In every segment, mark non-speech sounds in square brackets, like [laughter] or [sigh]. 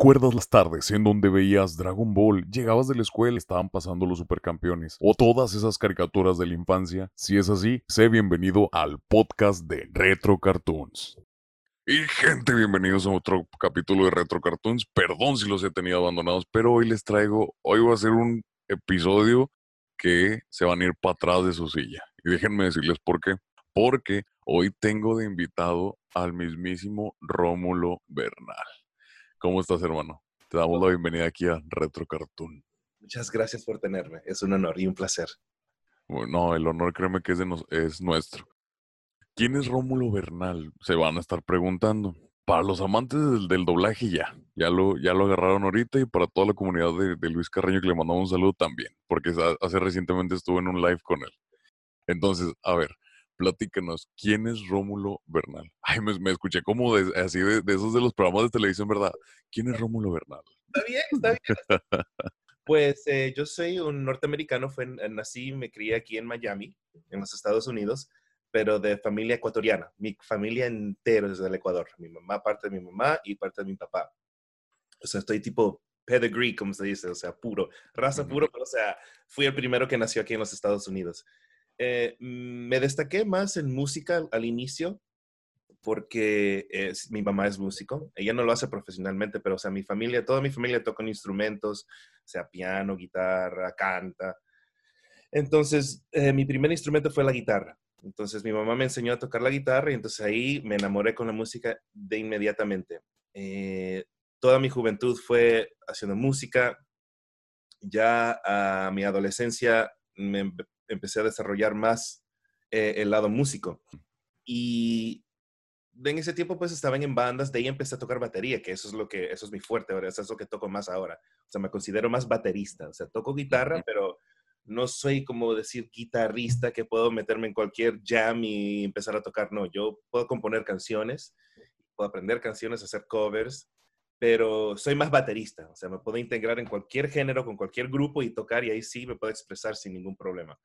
¿Recuerdas las tardes en donde veías Dragon Ball, llegabas de la escuela, estaban pasando los supercampeones o todas esas caricaturas de la infancia? Si es así, sé bienvenido al podcast de Retro Cartoons. Y gente, bienvenidos a otro capítulo de Retro Cartoons. Perdón si los he tenido abandonados, pero hoy les traigo, hoy va a ser un episodio que se van a ir para atrás de su silla. Y déjenme decirles por qué. Porque hoy tengo de invitado al mismísimo Rómulo Bernal. ¿Cómo estás, hermano? Te damos la bienvenida aquí a Retro Cartoon. Muchas gracias por tenerme. Es un honor y un placer. Bueno, el honor créeme que es, de nos- es nuestro. ¿Quién es Rómulo Bernal? Se van a estar preguntando. Para los amantes del, del doblaje ya, ya lo, ya lo agarraron ahorita y para toda la comunidad de, de Luis Carreño que le mandamos un saludo también, porque hace recientemente estuve en un live con él. Entonces, a ver, platícanos, ¿quién es Rómulo Bernal? [laughs] Ay, me, me escuché como de- así de, de esos de los programas de televisión, ¿verdad? ¿Quién es Rómulo Bernal? Está bien, está bien. [laughs] Pues eh, yo soy un norteamericano, fue, nací y me crié aquí en Miami, en los Estados Unidos, pero de familia ecuatoriana. Mi familia entera es del Ecuador. Mi mamá, parte de mi mamá y parte de mi papá. O sea, estoy tipo pedigree, como se dice, o sea, puro, raza puro, pero o sea, fui el primero que nació aquí en los Estados Unidos. Eh, mm, me destaqué más en música al, inicio porque es- mi mamá es músico. Ella no lo hace profesionalmente, pero o sea, mi familia, toda mi familia toca instrumentos, sea piano, guitarra, canta. Entonces, eh, mi primer instrumento fue la guitarra. Entonces, mi mamá me enseñó a tocar la guitarra y entonces ahí me enamoré con la música de inmediatamente. Eh, toda mi juventud fue haciendo música. Ya a mi adolescencia me empecé a desarrollar más eh, el lado músico. Y en ese tiempo pues estaban en bandas, de ahí empecé a tocar batería, que eso es lo que, eso es mi fuerte ahora, eso es lo que toco más ahora. O sea, me considero más baterista, o sea, toco guitarra, pero no soy como decir guitarrista que puedo meterme en cualquier jam y empezar a tocar, no, yo puedo componer canciones, puedo aprender canciones, hacer covers, pero soy más baterista, o sea, me puedo integrar en cualquier género, con cualquier grupo y tocar y ahí sí me puedo expresar sin ningún problema.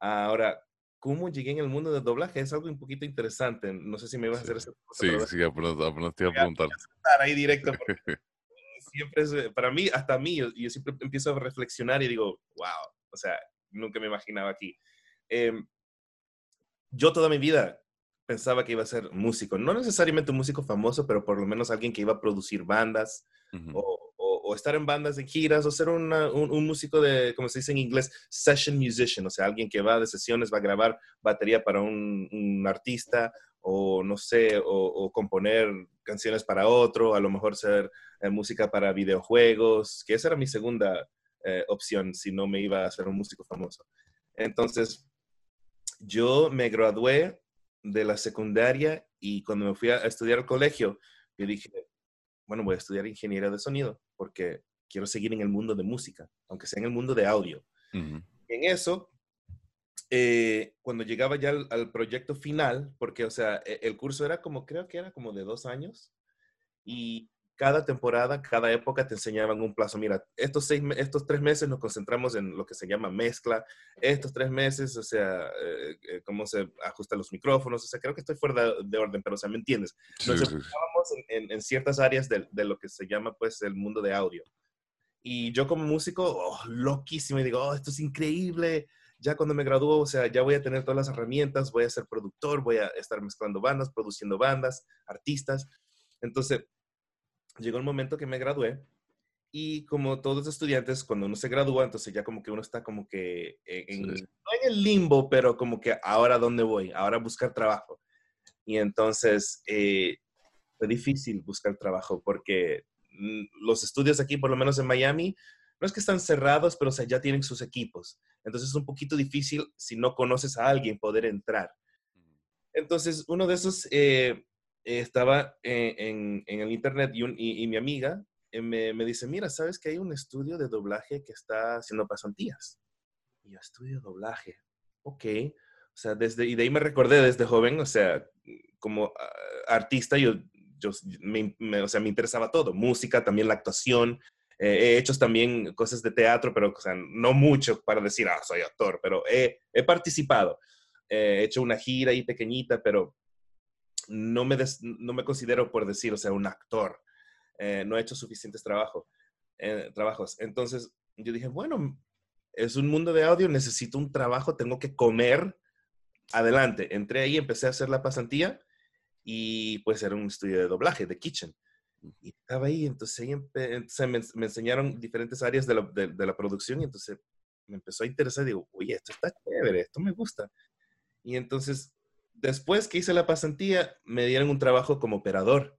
Ahora, ¿cómo llegué en el mundo del doblaje? Es algo un poquito interesante. No sé si me ibas a hacer esa pregunta, Sí, sí, apenas, apenas te iba a preguntar. ahí directo. porque [laughs] siempre es, eh, para mí, hasta a mí, yo, yo siempre empiezo a reflexionar y digo, wow, o sea, nunca me imaginaba aquí. Em, yo toda mi vida pensaba que iba a ser músico, no necesariamente un músico famoso, pero por lo menos alguien que iba a producir bandas, Ujú. o, o- o estar en bandas en giras, o ser una- un, un músico de, como se dice en inglés, session musician, o sea, alguien que va de sesiones, va a grabar batería para un, un artista, o no sé, o, o componer canciones para otro, a lo mejor ser eh, música para videojuegos, que esa era mi segunda eh, opción si no me iba a ser un músico famoso. Entonces, yo me gradué de la secundaria y cuando me fui a estudiar al colegio, yo dije, bueno, voy a estudiar ingeniería de sonido porque quiero seguir en el mundo de música, aunque sea en el mundo de audio. En eso, eh, cuando llegaba ya al, al proyecto final, porque, o sea, e- el curso era como, creo que era como de dos años, y cada temporada, cada época te enseñaban un plazo. Mira, estos, seis, estos tres meses nos concentramos en lo que se llama mezcla, estos tres meses, o sea, eh, eh, cómo se ajustan los micrófonos, o sea, creo que estoy fuera de, de orden, pero, o sea, ¿me entiendes? Sí, Nos sí, sí. enfocábamos en, en- en ciertas áreas de, de lo que se llama, pues, el mundo de audio. Y yo como músico, oh, loquísimo, y digo, oh, esto es increíble. Ya cuando me gradúo, o sea, ya voy a tener todas las herramientas, voy a ser productor, voy a estar mezclando bandas, produciendo bandas, artistas. Entonces, llegó el momento que me gradué y como todos los estudiantes, cuando uno se gradúa, entonces ya como que uno está como que en, Sí. no en el limbo, pero como que ahora dónde voy, ahora a buscar trabajo. Y entonces eh, fue difícil buscar trabajo porque mm, los estudios aquí, por lo menos en Miami, no es que están cerrados, pero o sea, ya tienen sus equipos. Entonces es un poquito difícil si no conoces a alguien poder entrar. Entonces, uno de esos eh, estaba en, en- el internet y, mi amiga eh, me, me dice, mira, ¿sabes que hay un estudio de doblaje que está haciendo pasantías? Y yo, estudio doblaje. Ok. O sea, desde, y de ahí me recordé desde joven, o sea, como ah, artista, yo, yo me, me- o sea, me interesaba todo, música, también la actuación. Eh, he hecho también cosas de teatro, pero o sea, no mucho para decir, ah, soy actor, pero he, he participado. Eh, he hecho una gira ahí pequeñita, pero no me, des- no me considero por decir, o sea, un actor. eh, no he hecho suficientes trabajo, eh, trabajos. Entonces yo dije, bueno, es un mundo de audio, necesito un trabajo, tengo que comer. Adelante, entré ahí, empecé a hacer la pasantía y pues era un estudio de doblaje, de kitchen. Y estaba ahí, entonces, ahí me, me, enseñaron diferentes áreas de la, de, la, producción y entonces me empezó a interesar. Digo, oye, esto está chévere, esto me gusta. Y entonces, después que hice la pasantía, me dieron un trabajo como operador.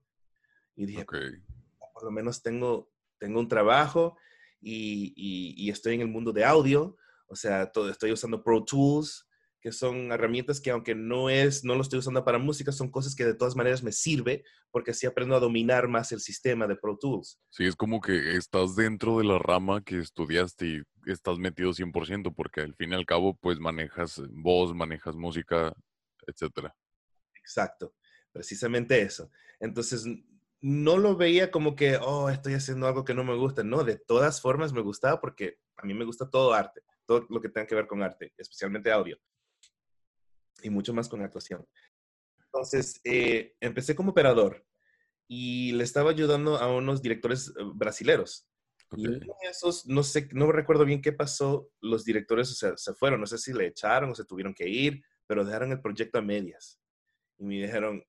Y dije, por lo menos tengo, tengo un trabajo y, y, estoy en el mundo de audio. O sea, todo, estoy usando Pro Tools, que son herramientas que aunque no es, no lo estoy usando para música, son cosas que de todas maneras me sirve porque así aprendo a dominar más el sistema de Pro Tools. Sí, es como que estás dentro de la rama que estudiaste y estás metido 100% porque al fin y al cabo pues manejas voz, manejas música, etcétera. Exacto, precisamente eso. Entonces, no lo veía como que, oh, estoy haciendo algo que no me gusta. No, de todas formas me gustaba porque a mí me gusta todo arte, todo lo que tenga que ver con arte, especialmente audio y mucho más con actuación. Entonces, eh, empecé como operador y le estaba ayudando a unos directores eh, brasileros. Y esos, no sé, no recuerdo bien qué pasó, los directores o sea, se fueron, no sé si le echaron o se tuvieron que ir, pero dejaron el proyecto a medias. Y me dijeron,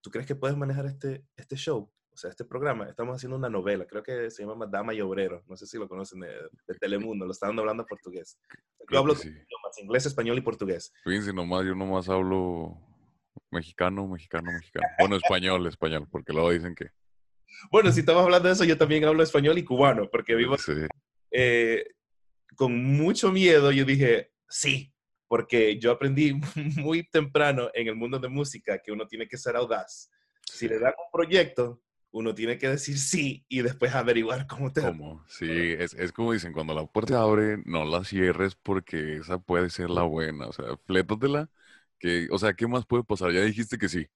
¿tú crees que puedes manejar este, este show? O sea, este programa, estamos haciendo una novela, creo que se llama Dama y Obrero, no sé si lo conocen de, Telemundo, lo estaban hablando portugués. [laughs] Yo hablo sí. inglés, español y portugués. Fíjense nomás, yo nomás hablo mexicano, mexicano, mexicano. Bueno, español, español, porque luego dicen que... Bueno, si estamos hablando de eso, yo también hablo español y cubano, porque vivo eh, con mucho miedo. Yo dije, sí, porque yo aprendí [laughs] muy temprano en el mundo de música que uno tiene que ser audaz. Si le dan un proyecto, uno tiene que decir sí y después averiguar cómo te... ¿Cómo? Sí, es, es, como dicen, cuando la puerta abre, no la cierres porque esa puede ser la buena. O sea, flétatela, que, o sea, ¿qué más puede pasar? Ya dijiste que sí.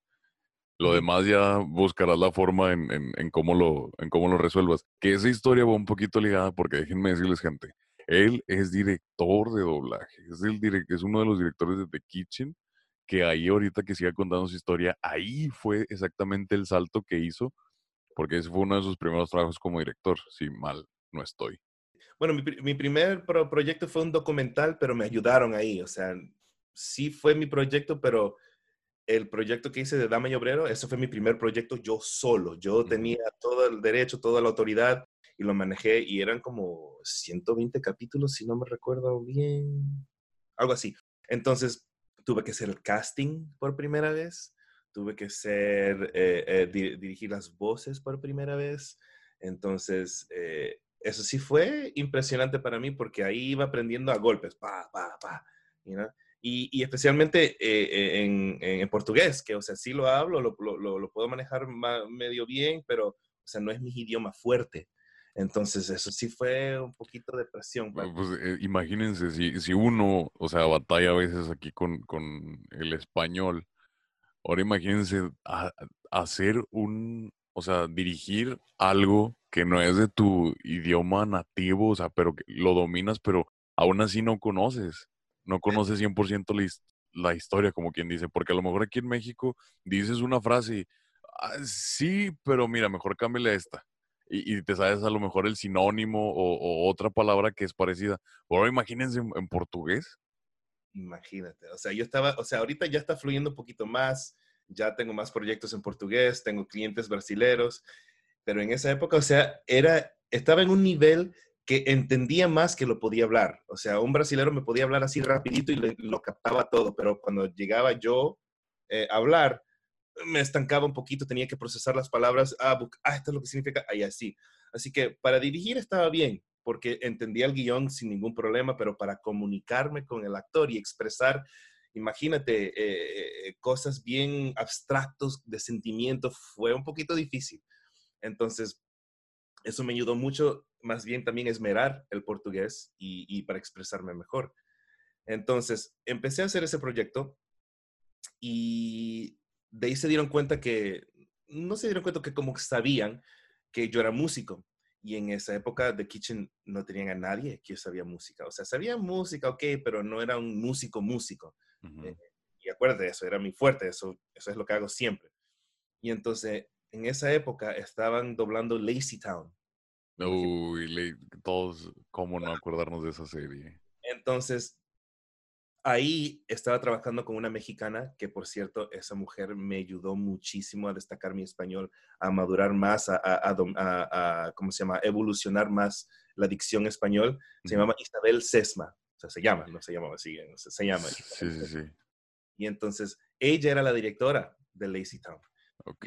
Lo demás ya buscarás la forma en, en, en, cómo lo, en cómo lo resuelvas. Que esa historia va un poquito ligada porque déjenme decirles, gente, él es director de doblaje, es, el es uno de los directores de The Kitchen, que ahí ahorita que siga contando su historia, ahí fue exactamente el salto que hizo porque ese fue uno de sus primeros trabajos como director, si mal no estoy. Bueno, mi, primer proyecto fue un documental, pero me ayudaron ahí, o sea, sí fue mi proyecto, pero el proyecto que hice de Dama y Obrero, ese fue mi primer proyecto yo solo. Yo tenía todo el derecho, toda la autoridad y lo manejé y eran como 120 capítulos, si no me recuerdo bien, algo así. Entonces tuve que hacer el casting por primera vez, tuve que ser, eh, eh, dirigir las voces por primera vez. Entonces, eh, eso sí fue impresionante para mí porque ahí iba aprendiendo a golpes, pa, pa, pa, y, y, especialmente en, en, portugués, que, o sea, sí lo hablo, lo, lo, lo puedo manejar medio bien, pero, o sea, no es mi idioma fuerte. Entonces, eso sí fue un poquito de presión. Pues, imagínense, si, si, uno, o sea, batalla a veces aquí con, con el español, Ahora imagínense hacer un, o sea, dirigir algo que no es de tu idioma nativo, o sea, pero que lo dominas, pero aún así no conoces, no conoces 100% la, la historia, como quien dice, porque a lo mejor aquí en México dices una frase y, ah, sí, pero mira, mejor cámbiale a esta. Y, te sabes a lo mejor el sinónimo o, otra palabra que es parecida. Ahora imagínense en portugués, Imagínate, o sea, yo estaba, o sea, ahorita ya está fluyendo un poquito más, ya tengo más proyectos en portugués, tengo clientes brasileros, pero en esa época, o sea, era, estaba en un nivel que entendía más que lo podía hablar. O sea, un brasilero me podía hablar así rapidito y lo captaba todo, pero cuando llegaba yo eh, a hablar, me estancaba un poquito, tenía que procesar las palabras, ah, ah, esto es lo que significa, ahí así. Así que para dirigir estaba bien, porque entendía el guion sin ningún problema, pero para comunicarme con el actor y expresar, imagínate, eh, eh, cosas bien abstractos de sentimiento, fue un poquito difícil. Entonces, eso me ayudó mucho, más bien también esmerar el portugués y, y para expresarme mejor. Entonces, empecé a hacer ese proyecto y de ahí se dieron cuenta que, no se dieron cuenta que como sabían que yo era músico, y en esa época The Kitchen no tenían a nadie que sabía música. O sea, sabía música, ok, pero no era un músico músico. Eh, y acuérdate, eso era mi fuerte, eso, eso es lo que hago siempre. Y entonces en esa época estaban doblando Lazy Town. Uy, todos, ¿cómo no acordarnos de esa serie? Entonces, ahí estaba trabajando con una mexicana, que por cierto, esa mujer me ayudó muchísimo a destacar mi español, a madurar más, a, a, ¿cómo se llama?, evolucionar más la dicción español. Se llama Isabel Sesma, o sea, se llama, no se llamaba así, se llama. Sí, sí, sí. Y entonces, ella era la directora de Lazy Town. Ok.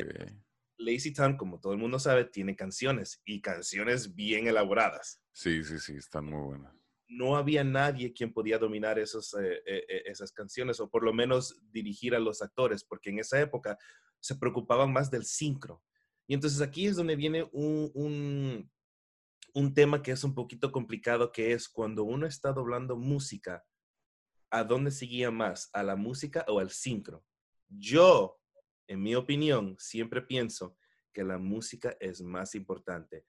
Lazy Town, como todo el mundo sabe, tiene canciones y canciones bien elaboradas. Sí, sí, sí, están muy buenas no había nadie quien podía dominar esos, eh, eh, eh, esas canciones o por lo menos dirigir a los actores, porque en esa época se preocupaban más del sincro. Y entonces aquí es donde viene un, un, un tema que es un poquito complicado, que es cuando uno está doblando música, ¿a dónde seguía más? ¿A la música o al sincro? Yo, en mi opinión, siempre pienso que la música es más importante.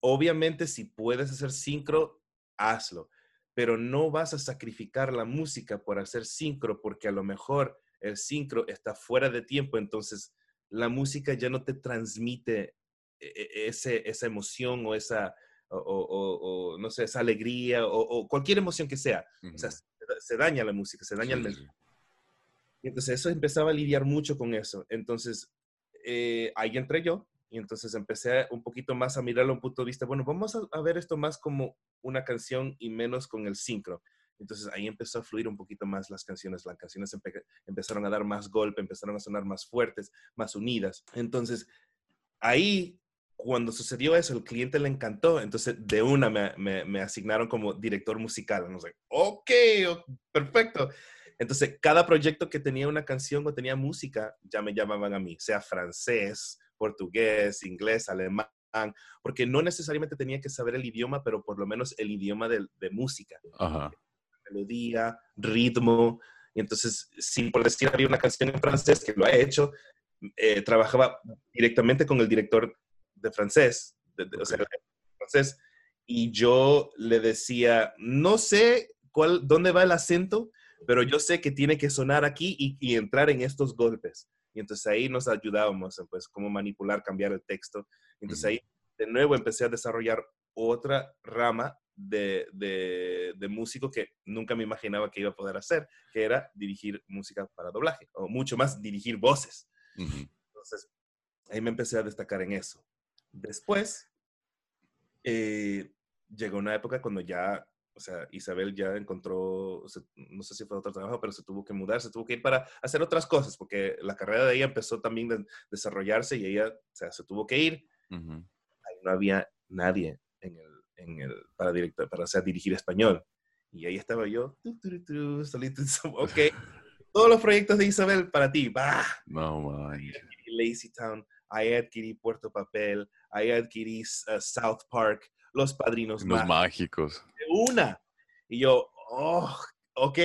Obviamente, si puedes hacer sincro, hazlo. Pero no vas a sacrificar la música por hacer sincro, porque a lo mejor el sincro está fuera de tiempo, entonces la música ya no te transmite e, e, ese, esa emoción o esa, o, no sé, esa alegría o, cualquier emoción que sea. O sea, se, daña la música, se daña el mensaje. Entonces eso empezaba a lidiar mucho con eso. Entonces, eh, ahí entré yo y entonces empecé un poquito más a mirarlo a un punto de vista, bueno, vamos a, ver esto más como una canción y menos con el sincro. Entonces ahí empezó a fluir un poquito más las canciones, las canciones empezaron a dar más golpe, empezaron a sonar más fuertes, más unidas. Entonces ahí, cuando sucedió eso, el cliente le encantó, entonces de una me, me, asignaron como director musical. No sé, ok, perfecto. Entonces, cada proyecto que tenía una canción o tenía música, ya me llamaban a mí, sea francés, portugués, inglés, alemán, porque no necesariamente tenía que saber el idioma, pero por lo menos el idioma de, música. Melodía, ritmo. Y entonces, si por decir había una canción en francés que lo ha hecho, eh, trabajaba directamente con el director de francés, o sea, francés, y yo le decía, no sé cuál, dónde va el acento, pero yo sé que tiene que sonar aquí y entrar en estos golpes. Y entonces ahí nos ayudábamos, pues, cómo manipular, cambiar el texto. Entonces ahí, de nuevo, empecé a desarrollar otra rama de, de, músico que nunca me imaginaba que iba a poder hacer, que era dirigir música para doblaje, o mucho más dirigir voces. Entonces, ahí me empecé a destacar en eso. Después, eh, llegó una época cuando ya o sea, Isabel ya encontró, no sé si fue otro trabajo, pero se tuvo que mudar, se tuvo que ir para hacer otras cosas, porque la carrera de ella empezó también a desarrollarse y ella, o sea, se tuvo que ir. Ahí no había nadie en el, en el, para, director, para hacer dirigir español. Y ahí estaba yo, solito, ok, [laughs] todos los proyectos de Isabel para ti, va. No, man. Lazy Town, ahí adquirí Puerto Papel, ahí adquirí uh, South Park, Los Padrinos Los mágicos una. Y yo, oh, ok,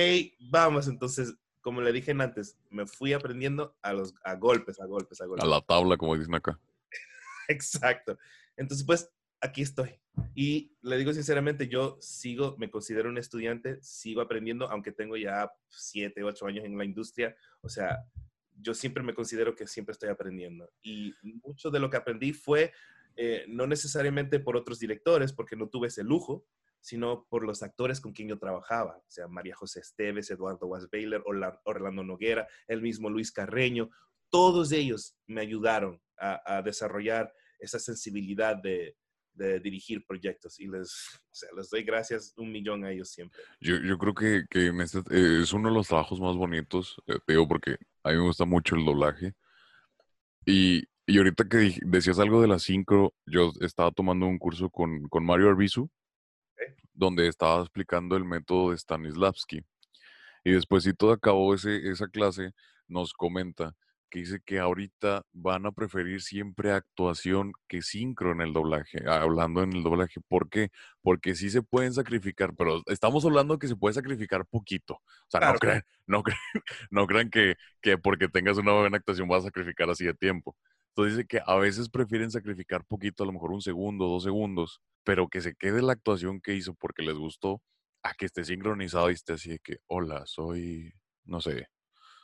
vamos. Entonces, como le dije antes, me fui aprendiendo a, los, a golpes, a golpes, a golpes. A la tabla, como dicen acá. [laughs] Exacto. Entonces, pues, aquí estoy. Y le digo sinceramente, yo sigo, me considero un estudiante, sigo aprendiendo, aunque tengo ya siete, ocho años en la industria. O sea, yo siempre me considero que siempre estoy aprendiendo. Y mucho de lo que aprendí fue eh, no necesariamente por otros directores, porque no tuve ese lujo, sino por los actores con quien yo trabajaba, o sea, María José Esteves, Eduardo Wasbailer, Orlando Noguera, el mismo Luis Carreño, todos ellos me ayudaron a, desarrollar esa sensibilidad de, dirigir proyectos y les, les doy gracias un millón a ellos siempre. Yo, yo creo que, este, eh, es uno de los trabajos más bonitos, eh, digo, porque a mí me gusta mucho el doblaje. Y, y ahorita que decías algo de la sincro, yo estaba tomando un curso con, con Mario Arbizu, donde estaba explicando el método de Stanislavski. Y después, si todo acabó ese, esa clase, nos comenta que dice que ahorita van a preferir siempre actuación que sincro en el doblaje, hablando en el doblaje. ¿Por qué? Porque sí se pueden sacrificar, pero estamos hablando que se puede sacrificar poquito. O sea, no, crean, no, [laughs] no crean que, que porque tengas una buena actuación vas a sacrificar así de tiempo. Entonces dice que a veces prefieren sacrificar poquito, a lo mejor un segundo, dos segundos, pero que se quede la actuación que hizo porque les gustó, a que esté sincronizado y esté así de que, hola, soy, no sé,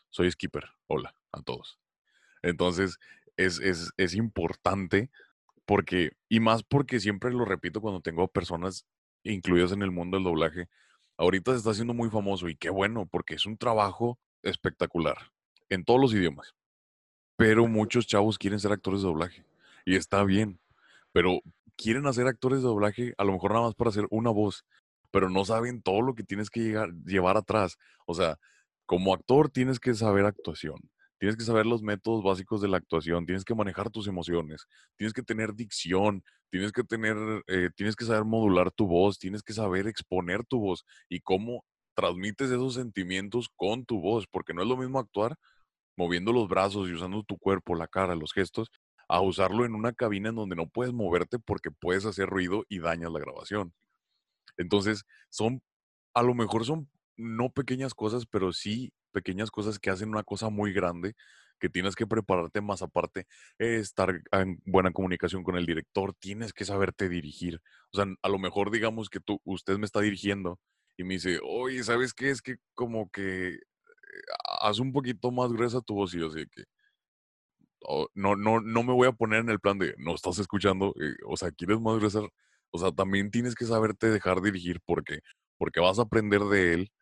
soy skipper, hola a todos. Entonces, es, es, es importante porque, y más porque siempre lo repito cuando tengo personas incluidas en el mundo del doblaje, ahorita se está haciendo muy famoso y qué bueno, porque es un trabajo espectacular en todos los idiomas. Pero muchos chavos quieren ser actores de doblaje y está bien, pero quieren hacer actores de doblaje a lo mejor nada más para hacer una voz, pero no saben todo lo que tienes que llegar, llevar atrás. O sea, como actor tienes que saber actuación, tienes que saber los métodos básicos de la actuación, tienes que manejar tus emociones, tienes que tener dicción, tienes que tener, eh, tienes que saber modular tu voz, tienes que saber exponer tu voz y cómo transmites esos sentimientos con tu voz, porque no es lo mismo actuar moviendo los brazos y usando tu cuerpo, la cara, los gestos, a usarlo en una cabina en donde no puedes moverte porque puedes hacer ruido y dañas la grabación. Entonces, son, a lo mejor son no pequeñas cosas, pero sí pequeñas cosas que hacen una cosa muy grande que tienes que prepararte más aparte, estar en buena comunicación con el director, tienes que saberte dirigir. O sea, a lo mejor digamos que tú, usted me está dirigiendo y me dice, oye, ¿sabes qué? Es que como que eh, haz un poquito más gruesa tu voz y yo sé que oh, no, no, no me voy a poner en el plan de, no estás escuchando, eh, o sea, quieres más gruesa, o sea, también tienes que saberte dejar dirigir porque, porque vas a aprender de él.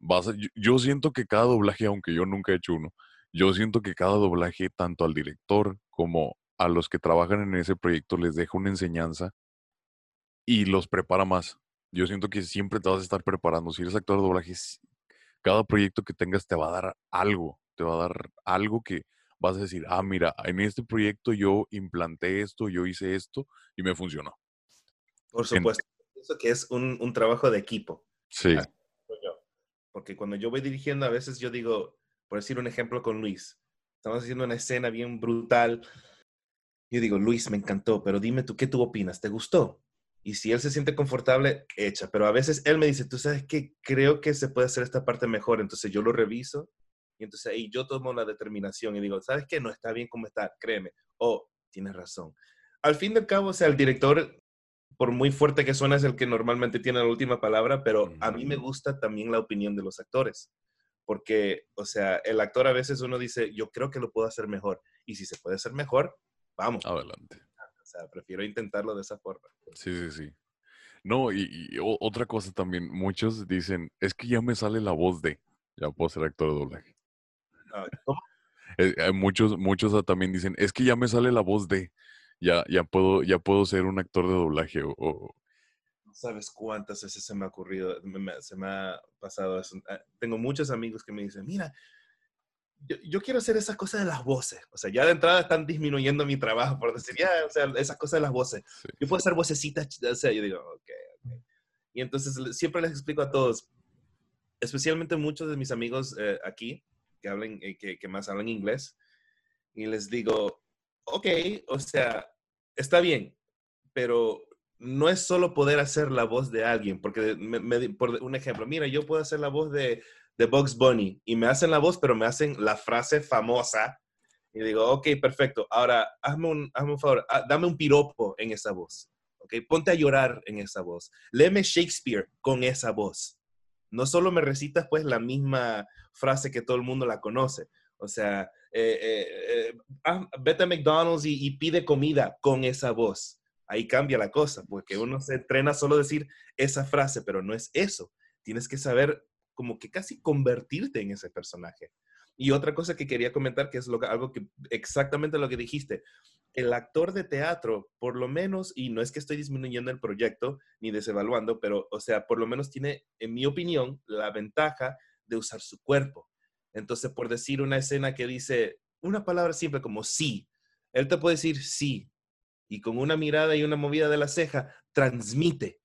Vas yo, siento que cada doblaje, aunque yo nunca he hecho uno, yo siento que cada doblaje, tanto al director como a los que trabajan en ese proyecto, les deja una enseñanza y los prepara más. Yo siento que siempre te vas a estar preparando. Si eres actor de doblaje, cada proyecto que tengas te va a dar algo, te va a dar algo que vas a decir, ah, mira, en este proyecto yo implanté esto, yo hice esto y me funcionó. Por supuesto. Pienso que es un, trabajo de equipo. Sí. Porque cuando yo voy dirigiendo, a veces yo digo, por decir un ejemplo con Luis, estamos haciendo una escena bien brutal. Yo digo, Luis, me encantó, pero dime tú, ¿qué tú opinas? ¿Te gustó? Y si él se siente confortable, echa. Pero a veces él me dice, tú sabes que creo que se puede hacer esta parte mejor. Entonces yo lo reviso y entonces ahí yo tomo la determinación y digo, ¿sabes qué? No está bien como está, créeme. Oh, tienes razón. Al fin y al cabo, o sea, el director por muy fuerte que suene, es el que normalmente tiene la última palabra, pero a mí me gusta también la opinión de los actores. Porque, o sea, el actor a veces uno dice, yo creo que lo puedo hacer mejor. Y si se puede hacer mejor, vamos. Adelante. Sea, prefiero intentarlo de esa forma. Sí, sí, sí. No, y, otra cosa también, muchos dicen, es que ya me sale la voz de, ya puedo ser actor de doblaje. Ah, [laughs] ¿Cómo? Eh, muchos, muchos también dicen, es que ya me sale la voz de ya, ya, puedo, ya puedo ser un actor de doblaje o, No sabes cuántas veces se me ha ocurrido, se me ha pasado eso. Ah, tengo muchos amigos que me dicen, mira, yo, quiero hacer esa cosa de las voces. O sea, ya de entrada están disminuyendo mi trabajo por decir, ya, o sea, esas cosas de las voces. Yo puedo hacer vocecitas, o sea, yo digo, ok, ok. Y entonces siempre les explico a todos, especialmente muchos de mis amigos eh, aquí, que, hablen, eh, que, que más hablan inglés, y les digo, ok, o sea, está bien, pero no es solo poder hacer la voz de alguien, porque por un ejemplo, mira, yo puedo hacer la voz de, de Bugs Bunny y me hacen la voz, pero me hacen la frase famosa y digo, ok, perfecto, ahora hazme un, hazme un favor, ah, dame un piropo en esa voz, ok, ponte a llorar en esa voz, léeme Shakespeare con esa voz. No solo me recitas pues la misma frase que todo el mundo la conoce, o sea, eh, eh, eh, ah, vete a McDonald's y, pide comida con esa voz. Ahí cambia la cosa, porque uno se entrena solo a decir esa frase, pero no es eso. Tienes que saber como que casi convertirte en ese personaje. Y otra cosa que quería comentar, que es algo que exactamente lo que dijiste, el actor de teatro, por lo menos, y no es que estoy disminuyendo el proyecto ni desevaluando, pero, o sea, por lo menos tiene, en mi opinión, la ventaja de usar su cuerpo. Entonces, por decir una escena que dice una palabra simple como sí, él te puede decir sí, y con una mirada y una movida de la ceja, transmite.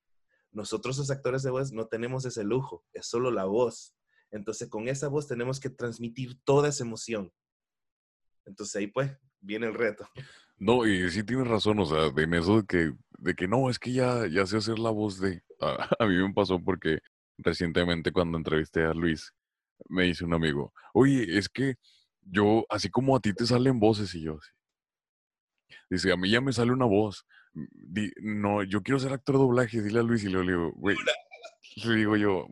Nosotros los actores de voz no tenemos ese lujo, es solo la voz. Entonces, con esa voz tenemos que transmitir toda esa emoción. Entonces, ahí pues viene el reto. No, y sí tienes razón, o sea, en eso de que, de que no, es que ya, ya sé hacer la voz de... [laughs] a mí me pasó porque recientemente cuando entrevisté a Luis, me dice un amigo, oye, es que yo, así como a ti te salen voces y yo, dice, a mí ya me sale una voz. No, yo quiero ser actor de doblaje, dile a Luis y le digo, güey, le digo yo,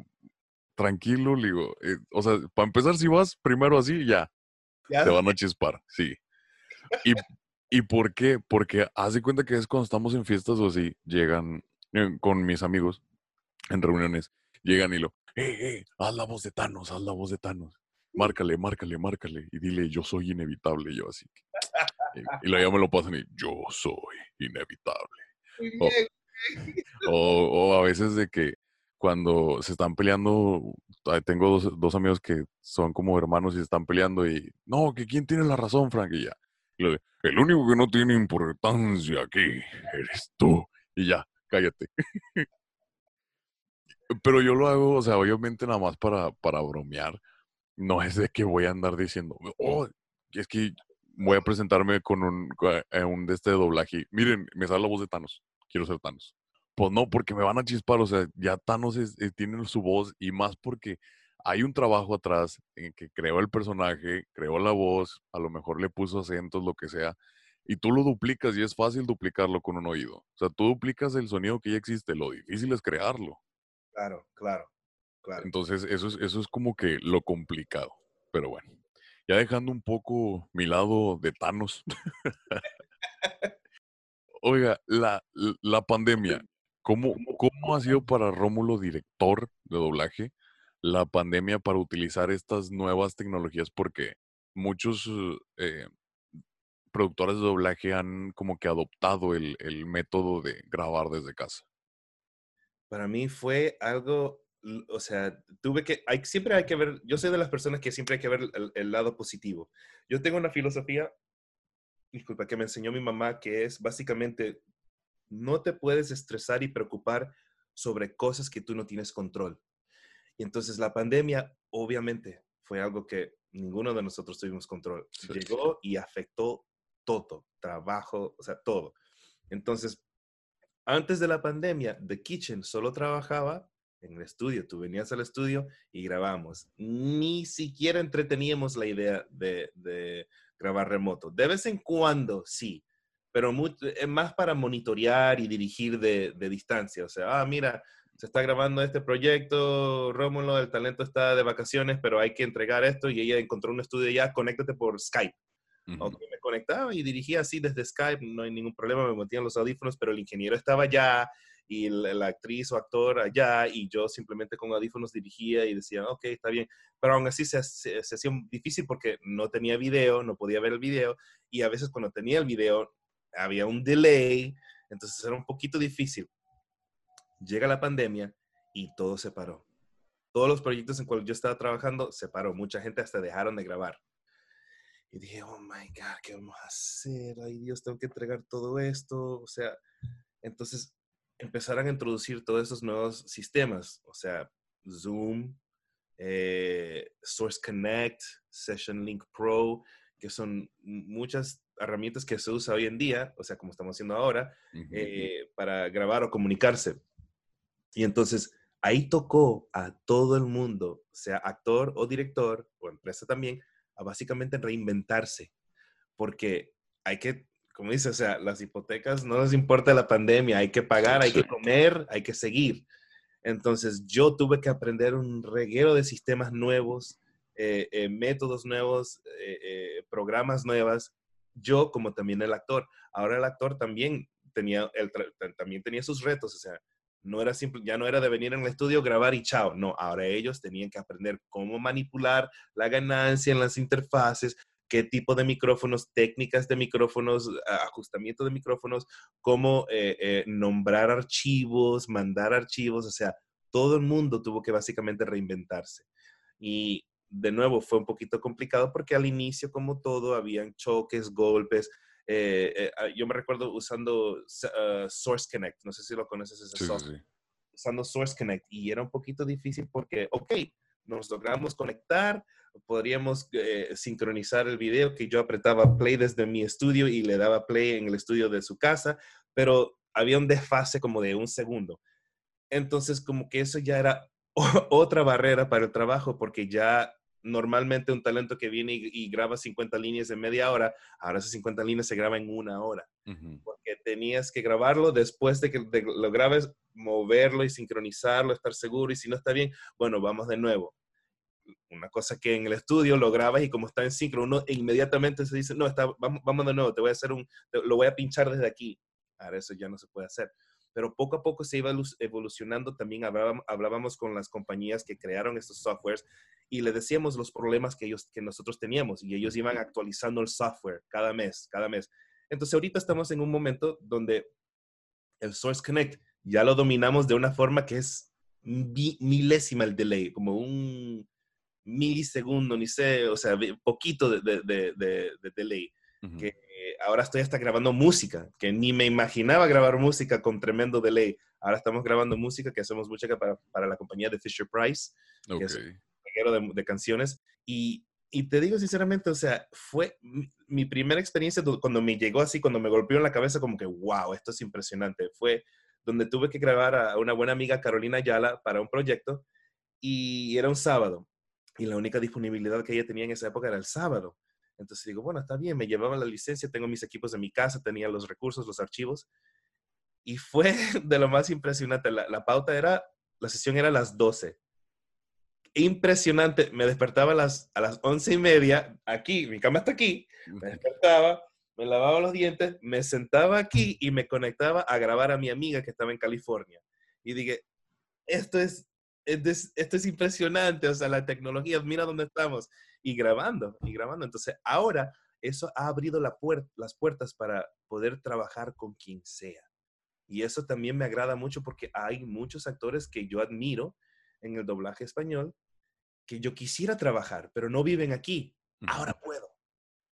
tranquilo, le digo, eh, o sea, para empezar, si vas primero así, ya, te van a chispar, sí. ¿Y, ¿Y por qué? Porque haz de cuenta que es cuando estamos en fiestas o así, llegan eh, con mis amigos en reuniones, llegan y lo, ¡eh, eh! Haz la voz de Thanos, haz la voz de Thanos. Márcale, márcale, márcale. Y dile, yo soy inevitable. Yo así. Y, y ya me lo pasan y yo soy inevitable. Bien. O, o a veces de que cuando se están peleando, tengo dos, dos amigos que son como hermanos y se están peleando y, no, que quién tiene la razón, Frank, y ya. Y lo de, el único que no tiene importancia aquí eres tú. Y ya, cállate. [laughs] Pero yo lo hago, o sea, obviamente nada más para, para bromear. No es de que voy a andar diciendo, oh, es que voy a presentarme con un, eh, un de este doblaje. Miren, me sale la voz de Thanos. Quiero ser Thanos. Pues no, porque me van a chispar. O sea, ya Thanos es- eh, tiene su voz y más porque hay un trabajo atrás en que creó el personaje, creó la voz, a lo mejor le puso acentos, lo que sea. Y tú lo duplicas y es fácil duplicarlo con un oído. O sea, tú duplicas el sonido que ya existe. Lo difícil es crearlo. Claro, claro, claro. Entonces, eso es, eso es como que lo complicado. Pero bueno, ya dejando un poco mi lado de Thanos. Oiga, la, la pandemia, ¿cómo, ¿cómo ha sido para Rómulo, director de doblaje, la pandemia para utilizar estas nuevas tecnologías? Porque muchos eh, productores de doblaje han como que adoptado el, el método de grabar desde casa. Para mí fue algo, o sea, tuve que, hay, siempre hay que ver, yo soy de las personas que siempre hay que ver el, el lado positivo. Yo tengo una filosofía, disculpa, que me enseñó mi mamá, que es básicamente, no te puedes estresar y preocupar sobre cosas que tú no tienes control. Y entonces la pandemia, obviamente, fue algo que ninguno de nosotros tuvimos control. Llegó y afectó todo, trabajo, o sea, todo. Entonces, antes de la pandemia, The Kitchen solo trabajaba en el estudio. Tú venías al estudio y grabamos. Ni siquiera entreteníamos la idea de, de grabar remoto. De vez en cuando, sí, pero es más para monitorear y dirigir de, de distancia. O sea, ah, mira, se está grabando este proyecto, Rómulo, el talento está de vacaciones, pero hay que entregar esto y ella encontró un estudio ya, conéctate por Skype. Ujú. Ok, me conectaba y dirigía así desde Skype, no hay ningún problema, me metían los audífonos, pero el ingeniero estaba allá y la, la actriz o actor allá y yo simplemente con audífonos dirigía y decía, ok, está bien, pero aún así se, se- se hacía difícil porque no tenía video, no podía ver el video y a veces cuando tenía el video había un delay, entonces era un poquito difícil. Llega la pandemia y todo se paró. Todos los proyectos en cuales yo estaba trabajando se paró, mucha gente hasta dejaron de grabar. Y dije, oh my God, ¿qué vamos a hacer? Ay Dios, tengo que entregar todo esto. O sea, entonces empezaron a introducir todos esos nuevos sistemas. O sea, Zoom, eh, Source Connect, Session Link Pro, que son muchas herramientas que se usa hoy en día, o sea, como estamos haciendo ahora, eh, para grabar o comunicarse. Y entonces ahí tocó a todo el mundo, sea actor o director o empresa también, a básicamente reinventarse. Porque hay que, como dice, o sea, las hipotecas no les importa la pandemia, hay que pagar, hay que comer, hay que seguir. Entonces yo tuve que aprender un reguero de sistemas nuevos, eh, eh, métodos nuevos, eh, programas nuevas. Yo como también el actor. Ahora el actor también tenía, el también tenía sus retos, o sea, no era simple, ya no era de venir en el estudio, grabar y chao. No, ahora ellos tenían que aprender cómo manipular la ganancia en las interfaces, qué tipo de micrófonos, técnicas de micrófonos, ajustamiento de micrófonos, cómo eh, eh, nombrar archivos, mandar archivos, o sea, todo el mundo tuvo que básicamente reinventarse. Y de nuevo fue un poquito complicado porque al inicio, como todo, habían choques, golpes. eh, eh, ah, yo me recuerdo usando uh, Source Connect, no sé si lo conoces ese sí, software sí. usando Source Connect y era un poquito difícil porque, ok, nos logramos conectar, podríamos eh, sincronizar el video que yo apretaba play desde mi estudio y le daba play en el estudio de su casa, pero había un desfase como de un segundo. Entonces, como que eso ya era [laughs] otra barrera para el trabajo porque ya normalmente un talento que viene y, y graba 50 líneas en media hora, ahora esas 50 líneas se graban en una hora porque tenías que grabarlo después de que de- lo grabes, moverlo y sincronizarlo, estar seguro y si no está bien, bueno, vamos de nuevo. Una cosa que en el estudio lo grabas y como está en sincro, uno inmediatamente se dice, no, está, vamos, vamos de nuevo, te voy a hacer un, lo voy a pinchar desde aquí. Ahora eso ya no se puede hacer. Pero poco a poco se iba evolucionando. También hablábamos, hablábamos con las compañías que crearon estos softwares y le decíamos los problemas que, ellos, que nosotros teníamos y ellos iban actualizando el software cada mes, cada mes. Entonces ahorita estamos en un momento donde el Source Connect ya lo dominamos de una forma que es milésima el delay, como un milisegundo, ni sé, o sea, poquito de, de, de, delay. Que ahora estoy hasta grabando música, que ni me imaginaba grabar música con tremendo delay. Ahora estamos grabando música que hacemos música para, para la compañía de Fisher Price, que es un de, canciones. Y, y, te digo sinceramente, o sea, fue mi primera experiencia cuando me llegó así, cuando me golpeó en la cabeza, como que, wow, esto es impresionante. Fue donde tuve que grabar a una buena amiga, Carolina Ayala, para un proyecto y era un sábado. Y la única disponibilidad que ella tenía en esa época era el sábado. Entonces digo, bueno, está bien, me llevaba la licencia, tengo mis equipos en mi casa, tenía los recursos, los archivos. Y fue [laughs] de lo más impresionante. La, pauta era, la sesión era a las 12. Impresionante. Me despertaba a las, a las once y media, aquí, mi cama está aquí. Me despertaba, me lavaba los dientes, me sentaba aquí y me conectaba a grabar a mi amiga que estaba en California. Y dije, esto es, esto es impresionante, o sea, la tecnología, mira dónde estamos. Y grabando, y grabando. Entonces, ahora eso ha abrido la las puertas para poder trabajar con quien sea. Y eso también me agrada mucho porque hay muchos actores que yo admiro en el doblaje español que yo quisiera trabajar, pero no viven aquí. Ahora puedo.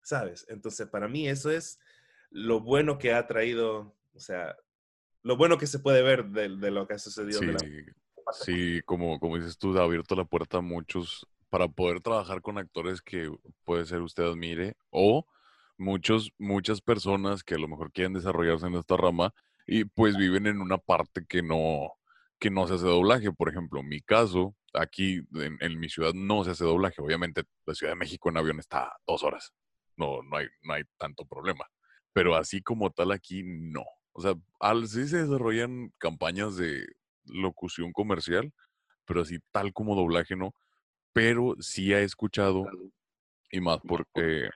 ¿sabes? Entonces, para mí eso es lo bueno que ha traído, o sea, lo bueno que se puede ver de, lo que ha sucedido. Sí, sí como, como dices tú, ha abierto la puerta a muchos para poder trabajar con actores que puede ser usted admire o muchos, muchas personas que a lo mejor quieren desarrollarse en esta rama y pues viven en una parte que no, que no se hace doblaje. Por ejemplo, en mi caso, aquí en, en, mi ciudad no se hace doblaje. Obviamente, la Ciudad de México en avión está a dos horas no, no, hay, no hay tanto problema. Pero así como tal aquí, no. O sea, al, sí se desarrollan campañas de locución comercial, pero así tal como doblaje no. Pero sí he escuchado, y más porque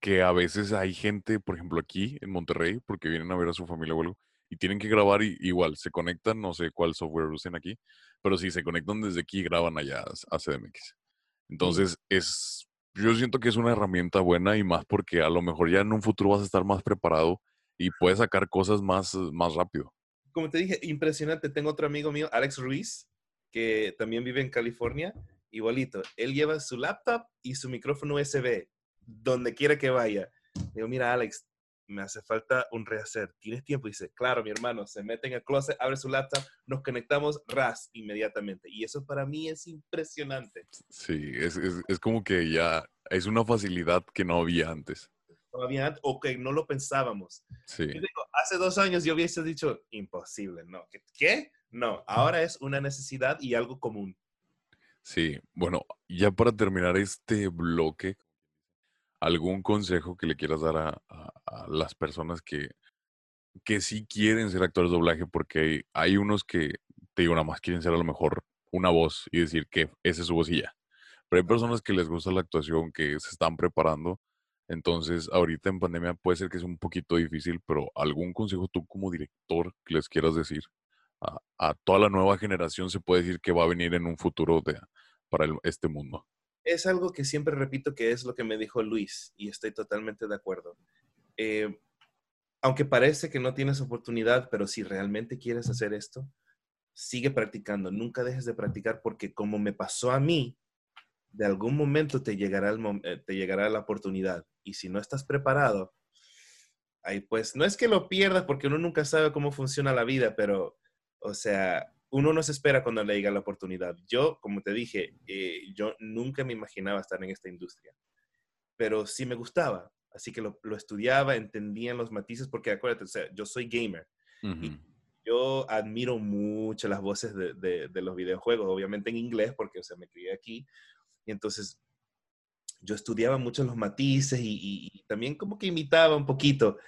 que a veces hay gente, por ejemplo, aquí en Monterrey, porque vienen a ver a su familia o algo, y tienen que grabar y, igual, se conectan, no sé cuál software usen aquí, pero si se conectan desde aquí, graban allá a CDMX. Entonces, es yo siento que es una herramienta buena y más porque a lo mejor ya en un futuro vas a estar más preparado y puedes sacar cosas más, más rápido. Como te dije, impresionante. Tengo otro amigo mío, Alex Ruiz, que también vive en California, igualito. Él lleva su laptop y su micrófono USB donde quiera que vaya. Digo, mira, Alex, me hace falta un rehacer. ¿Tienes tiempo? Y dice, claro, mi hermano, se mete en el closet, abre su laptop, nos conectamos ras inmediatamente. Y eso para mí es impresionante. Sí, es, como que ya es una facilidad que no había antes. Antes, o que no lo pensábamos. Sí. Digo, hace dos años yo hubiese dicho, imposible, ¿no? ¿Qué? No, ahora es una necesidad y algo común. Sí, bueno, ya para terminar este bloque, ¿algún consejo que le quieras dar a, a las personas que, que sí quieren ser actores de doblaje, porque hay, unos que, te digo, nada más quieren ser a lo mejor una voz y decir que esa es su voz y ya. Pero hay personas que les gusta la actuación, que se están preparando. Entonces, ahorita en pandemia puede ser que es un poquito difícil, pero algún consejo tú como director que les quieras decir a, toda la nueva generación se puede decir que va a venir en un futuro para este mundo. Es algo que siempre repito que es lo que me dijo Luis y estoy totalmente de acuerdo. Eh, aunque parece que no tienes oportunidad, pero si realmente quieres hacer esto, sigue practicando, nunca dejes de practicar porque como me pasó a mí, de algún momento te llegará, el eh, te llegará la oportunidad. Y si no estás preparado, ahí pues no es que lo pierdas porque uno nunca sabe cómo funciona la vida, pero, o sea, uno no se espera cuando le llega la oportunidad. Yo, como te dije, eh, yo nunca me imaginaba estar en esta industria, pero sí me gustaba. Así que lo, estudiaba, entendía los matices, porque acuérdate, o sea, yo soy gamer. y yo admiro mucho las voces de, de, los videojuegos, obviamente en inglés, porque, o sea, me crié aquí. Y entonces yo estudiaba mucho los matices y, también como que imitaba un poquito.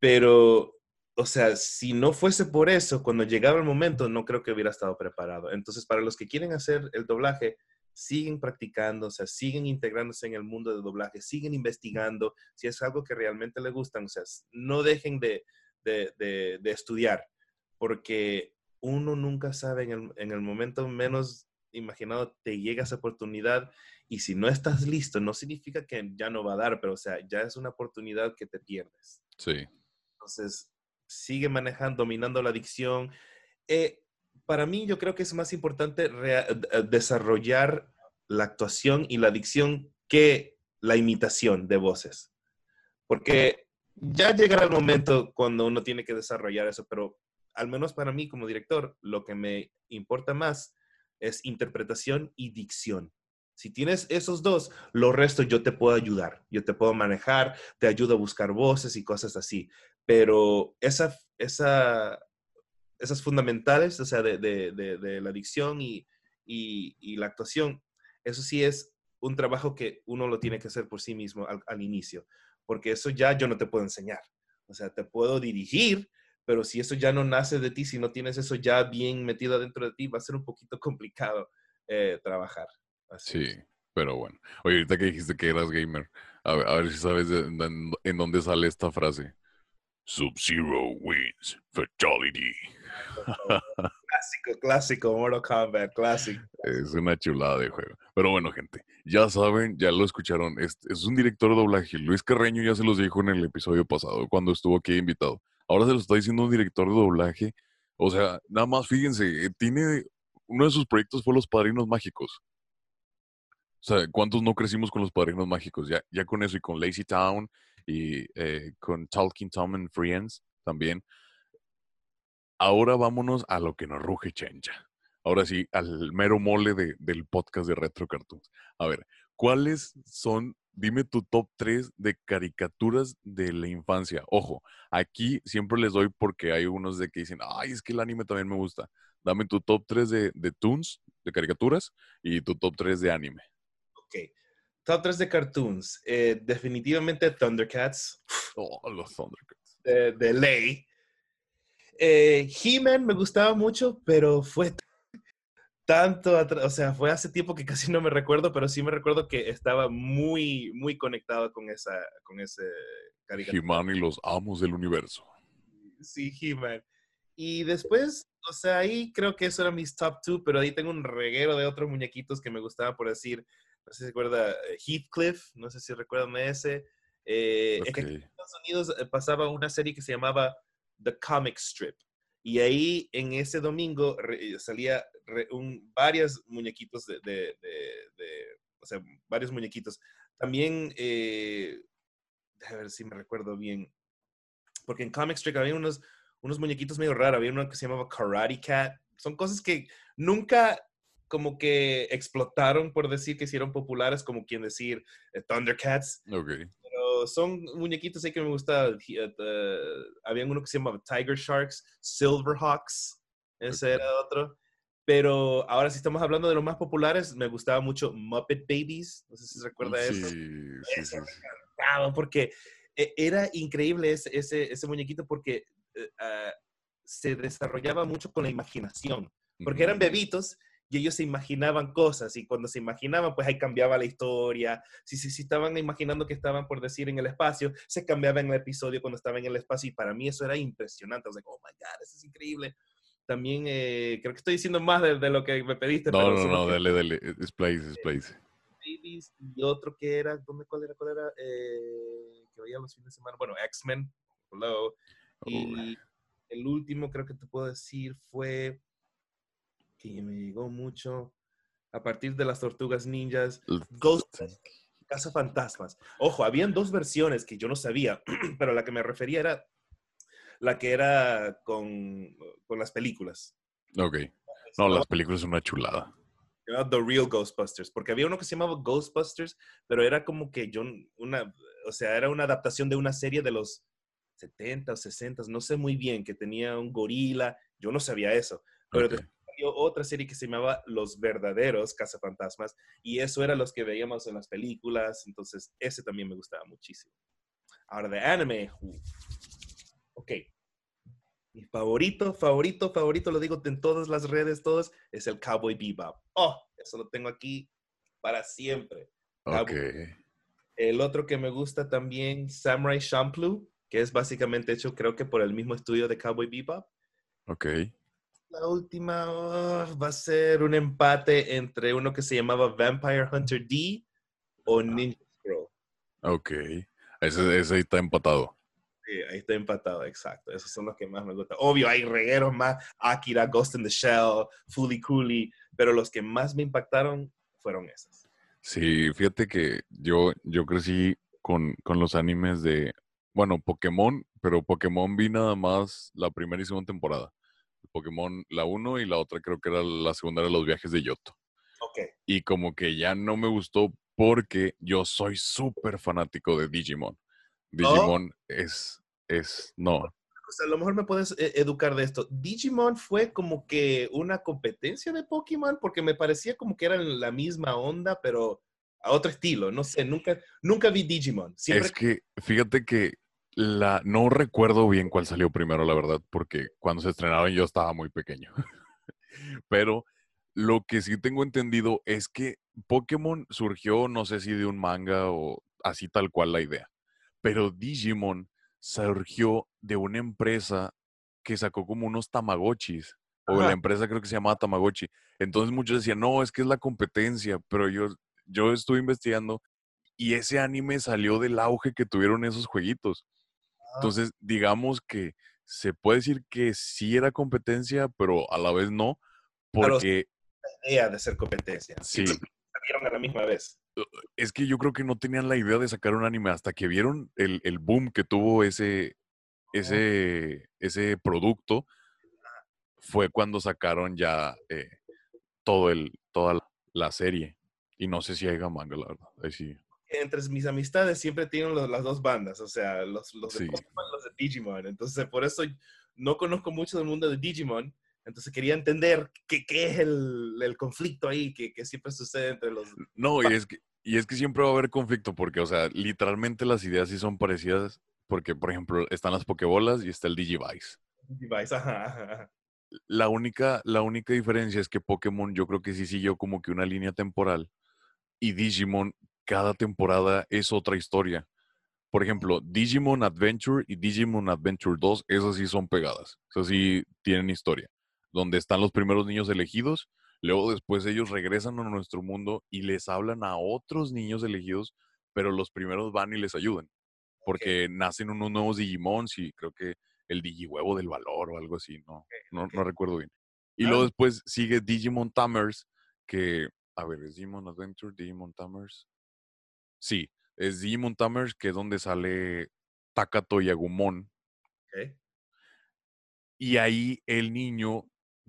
Pero, o sea, si no fuese por eso, cuando llegaba el momento, no creo que hubiera estado preparado. Entonces, para los que quieren hacer el doblaje, siguen practicando, o sea, siguen integrándose en el mundo de doblaje, siguen investigando, si es algo que realmente les gustan, o sea, no dejen de, de, estudiar, porque uno nunca sabe en el, en el momento menos imaginado te llega esa oportunidad y si no estás listo, no significa que ya no va a dar, pero o sea, ya es una oportunidad que te pierdes. Sí. Entonces, sigue manejando, dominando la adicción. Eh, para mí, yo creo que es más importante eh, desarrollar la actuación y la adicción que la imitación de voces. Porque ya llegará el momento cuando uno tiene que desarrollar eso, pero al menos para mí como director, lo que me importa más es interpretación y dicción. Si tienes esos dos, lo resto yo te puedo ayudar, yo te puedo manejar, te ayudo a buscar voces y cosas así. Pero esa, esa, esas fundamentales, o sea, de, la dicción y, la actuación, eso sí es un trabajo que uno lo tiene que hacer por sí mismo al, inicio, porque eso ya yo no te puedo enseñar. O sea, te puedo dirigir, pero si eso ya no nace de ti, si no tienes eso ya bien metido dentro de ti, va a ser un poquito [laughs] complicado eh, trabajar. sí, pero bueno. Oye, ahorita que dijiste que eras gamer, a ver, si sabes en dónde sale esta frase. Sub-Zero wins. Fatality. [laughs] clásico, clásico, Mortal Kombat, clásico. Es una chulada de juego. Pero bueno, gente, ya saben, ya lo escucharon. Es, es un director de doblaje. Luis Carreño ya se los dijo en el episodio pasado, cuando estuvo aquí invitado. Ahora se lo está diciendo un director de doblaje. O sea, nada más fíjense, eh, tiene uno de sus proyectos fue Los Padrinos Mágicos. O sea, ¿cuántos no crecimos con Los Padrinos Mágicos? Ya, ya con eso y con Lazy Town y eh, con Talking Tom and Friends también. Ahora vámonos a lo que nos ruge chencha. Ahora sí, al mero mole del podcast de Retro Cartoons. A ver, ¿cuáles son, dime tu top 3 de caricaturas de la infancia? Ojo, aquí siempre les doy porque hay unos de que dicen, ay, es que el anime también me gusta. Dame tu top 3 de, de toons, de caricaturas, y tu top 3 de anime. Ok. Top 3 de cartoons. Eh, definitivamente Thundercats. [laughs] Oh, los Thundercats. De, ley. Eh, He-Man me gustaba mucho, pero fue tanto, o sea, fue hace tiempo que casi no me recuerdo, pero sí me recuerdo que estaba muy, muy conectado con esa, con ese caricatura. He-Man y los amos del universo. Sí, He-Man. Y después, o sea, ahí creo que eso era mis top two, pero ahí tengo un reguero de otros muñequitos que me gustaban, por decir, no sé si se acuerda, eh, Heathcliff, no sé si recuerdan ese. Eh, en Estados Unidos eh, pasaba una serie que se llamaba The Comic Strip. Y ahí en ese domingo salía un, varios muñequitos de, de, o sea, varios muñequitos. También, eh, a ver si me recuerdo bien, porque en Comic Strip había unos, unos muñequitos medio raros. Había uno que se llamaba Karate Cat. Son cosas que nunca como que explotaron por decir que hicieron populares, como quien decir eh, Thundercats. Okay. Pero son muñequitos ahí que me gusta. Uh, había uno que se llamaba Tiger Sharks, Silverhawks, ese era otro. Pero ahora si estamos hablando de los más populares, me gustaba mucho Muppet Babies. No sé si se recuerda sí, eso. Sí, sí, porque eh, era increíble ese, ese, ese muñequito porque uh, se desarrollaba mucho con la imaginación. Porque eran bebitos y ellos se imaginaban cosas y cuando se imaginaban, pues ahí cambiaba la historia. Si, si, si, estaban imaginando que estaban, por decir, en el espacio, se cambiaba en el episodio cuando estaban en el espacio y para mí eso era impresionante. O sea, oh my God, eso es increíble. También eh, creo que estoy diciendo más de, de, lo que me pediste. No, no, no, dale, dale, displays, displays. Babies y otro que era, ¿dónde, cuál era, cuál era? Eh, que veía los fines de semana, bueno, X-Men, hello. Y el último creo que te puedo decir fue que me llegó mucho a partir de las tortugas ninjas, Ghost Casa Fantasmas. Ojo, habían dos versiones que yo no sabía, [clears throat] pero la que me refería era la que era con, con las películas. Ok. No, las películas son una chulada. The Real Ghostbusters, porque había uno que se llamaba Ghostbusters, pero era como que yo, una, o sea, era una adaptación de una serie de los 70 o 60, no sé muy bien, que tenía un gorila, yo no sabía eso, pero otra serie que se llamaba Los Verdaderos Cazafantasmas y eso era los que veíamos en las películas, entonces ese también me gustaba muchísimo. Ahora de anime, ok. Mi favorito, favorito, favorito, lo digo en todas las redes, todos, es el Cowboy Bebop. Oh, eso lo tengo aquí para siempre. Ok. El otro que me gusta también, Samurai Champloo, que es básicamente hecho creo que por el mismo estudio de Cowboy Bebop. Ok. La última ah, va a ser un empate entre uno que se llamaba Vampire Hunter D o Ninja Scroll. Ok. Ese, ese está empatado. Sí, ahí está empatado, exacto. Esos son los que más me gustan. Obvio, hay regueros más. Akira, Ghost in the Shell, Fully Cooley. Pero los que más me impactaron fueron esos. Sí, fíjate que yo, yo crecí con, con los animes de, bueno, Pokémon, pero Pokémon vi nada más la primera y segunda temporada. Pokémon la 1 y la otra creo que era la segunda de los viajes de Yoto. Ok. Y como que ya no me gustó porque yo soy súper fanático de Digimon. Digimon es, es, no. O sea, a lo mejor me puedes eh, educar de esto. Digimon fue como que una competencia de Pokémon porque me parecía como que eran la misma onda, pero a otro estilo. No sé, nunca, nunca vi Digimon. Siempre... Es que, fíjate que la, no recuerdo bien cuál salió primero, la verdad, porque cuando se estrenaron yo estaba muy pequeño. [laughs] Pero lo que sí tengo entendido es que Pokémon surgió, no sé si de un manga o así tal cual la idea, pero Digimon surgió de una empresa que sacó como unos Tamagotchis, o la empresa creo que se llamaba Tamagotchi. Entonces muchos decían, no, es que es la competencia, pero yo, yo estuve investigando y ese anime salió del auge que tuvieron esos jueguitos. Entonces, digamos que se puede decir que sí era competencia, pero a la vez no, Claro, porque idea de ser competencia. sí, Salieron a la misma vez. es que yo creo que no tenían la idea de sacar un anime hasta que vieron el, el boom que tuvo ese, ese, ese producto, fue cuando sacaron ya eh, todo el, toda la- la serie. Y no sé si hay manga, la verdad. Ahí sí. Entre mis amistades siempre tienen los- las dos bandas, o sea, los, los de Sí. Y los de Digimon. Entonces, por eso no conozco mucho del mundo de Digimon. Entonces, quería entender qué, qué es el, el conflicto ahí que, que siempre sucede entre los... No, y es que, y es que siempre va a haber conflicto porque, o sea, literalmente las ideas sí son parecidas porque, por ejemplo, están las Pokébolas y está el Digivice. Digivice. Ajá, ajá. La única, la única diferencia es que Pokémon yo creo que sí siguió como que una línea temporal y Digimon cada temporada es otra historia. Por ejemplo, Digimon Adventure y Digimon Adventure 2, esas sí son pegadas. Esas sí tienen historia. Donde están los primeros niños elegidos, luego después ellos regresan a nuestro mundo y les hablan a otros niños elegidos, pero los primeros van y les ayudan. Porque nacen unos nuevos Digimons y creo que el Digihuevo del Valor o algo así, no, no, no recuerdo bien. Y Ah. luego después sigue Digimon Tamers, que, a ver, ¿es Digimon Adventure, Digimon Tamers? Sí, es Digimon Tamers, que es donde sale Takato y Agumon. Y ahí el niño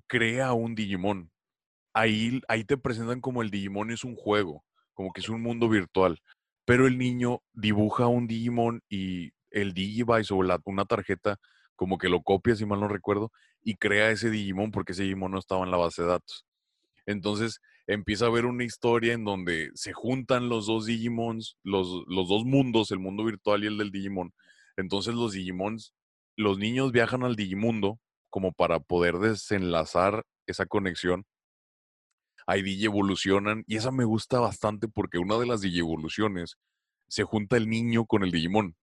crea un Digimon. Ahí, ahí te presentan como el Digimon es un juego, como que es un mundo virtual. Pero el niño dibuja un Digimon y el Digivice o la- una tarjeta, como que lo copia, si mal no recuerdo, y crea ese Digimon porque ese Digimon no estaba en la base de datos. Entonces empieza a haber una historia en donde se juntan los dos Digimons, los, los dos mundos, el mundo virtual y el del Digimon. Entonces los Digimons, los niños viajan al Digimundo como para poder desenlazar esa conexión. Ahí digievolucionan y esa me gusta bastante porque una de las digievoluciones se junta el niño con el Digimon.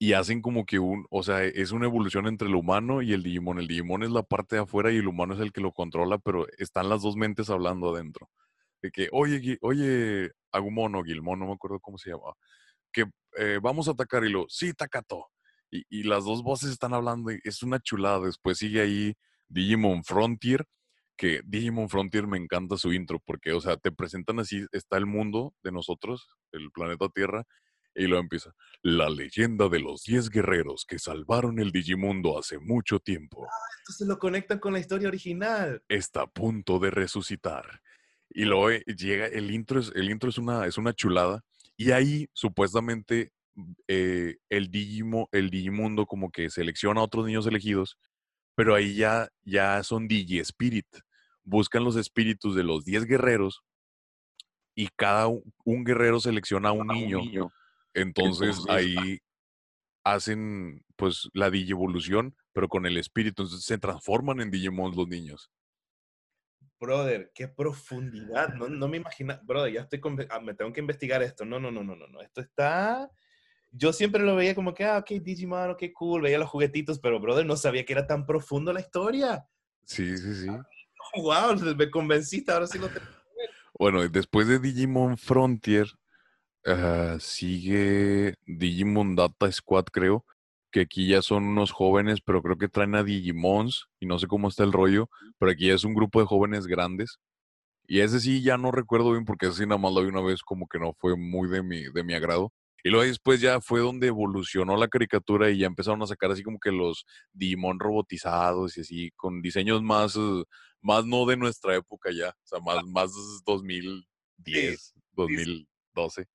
Y hacen como que un, o sea, es una evolución entre el humano y el Digimon. El Digimon es la parte de afuera y el humano es el que lo controla, pero están las dos mentes hablando adentro. De que, oye, oye, Agumon o Gilmon, no me acuerdo cómo se llama, que eh, vamos a atacar y lo, sí, Takato. Y, y las dos voces están hablando es una chulada. Después sigue ahí Digimon Frontier, que Digimon Frontier me encanta su intro, porque, o sea, te presentan así, está el mundo de nosotros, el planeta Tierra, y luego empieza, la leyenda de los 10 guerreros que salvaron el Digimundo hace mucho tiempo Entonces lo conectan con la historia original. está a punto de resucitar. Y luego eh, llega, el intro es, el intro es una, es una chulada. Y ahí, supuestamente, eh, el, Digimo, el Digimundo como que selecciona a otros niños elegidos, pero ahí ya, ya son Digi Spirit. Buscan los espíritus de los 10 guerreros y cada un guerrero selecciona a un niño. Entonces, Entonces, ahí hacen pues la digievolución, pero con el espíritu. Entonces se transforman en Digimon los niños. brother, qué profundidad. No, no me imagino, brother, ya estoy, ah, me tengo que investigar esto. No, no, no, no, no. Esto está, yo siempre lo veía como que, ah, ok, Digimon, ok, cool, veía los juguetitos, pero brother, no sabía que era tan profundo la historia. Sí, sí, sí. Wow, me convenciste, ahora sí lo tengo. Bueno, después de Digimon Frontier, ah, sigue Digimon Data Squad, creo, que aquí ya son unos jóvenes, pero creo que traen a Digimons y no sé cómo está el rollo, pero aquí ya es un grupo de jóvenes grandes. Y ese sí ya no recuerdo bien porque ese sí nada más lo vi una vez como que no fue muy de mi, de mi agrado. Y luego después ya fue donde evolucionó la caricatura y ya empezaron a sacar así como que los Digimon robotizados y así, con diseños más, uh, más no de nuestra época ya, o sea, más, más 2010, 2012.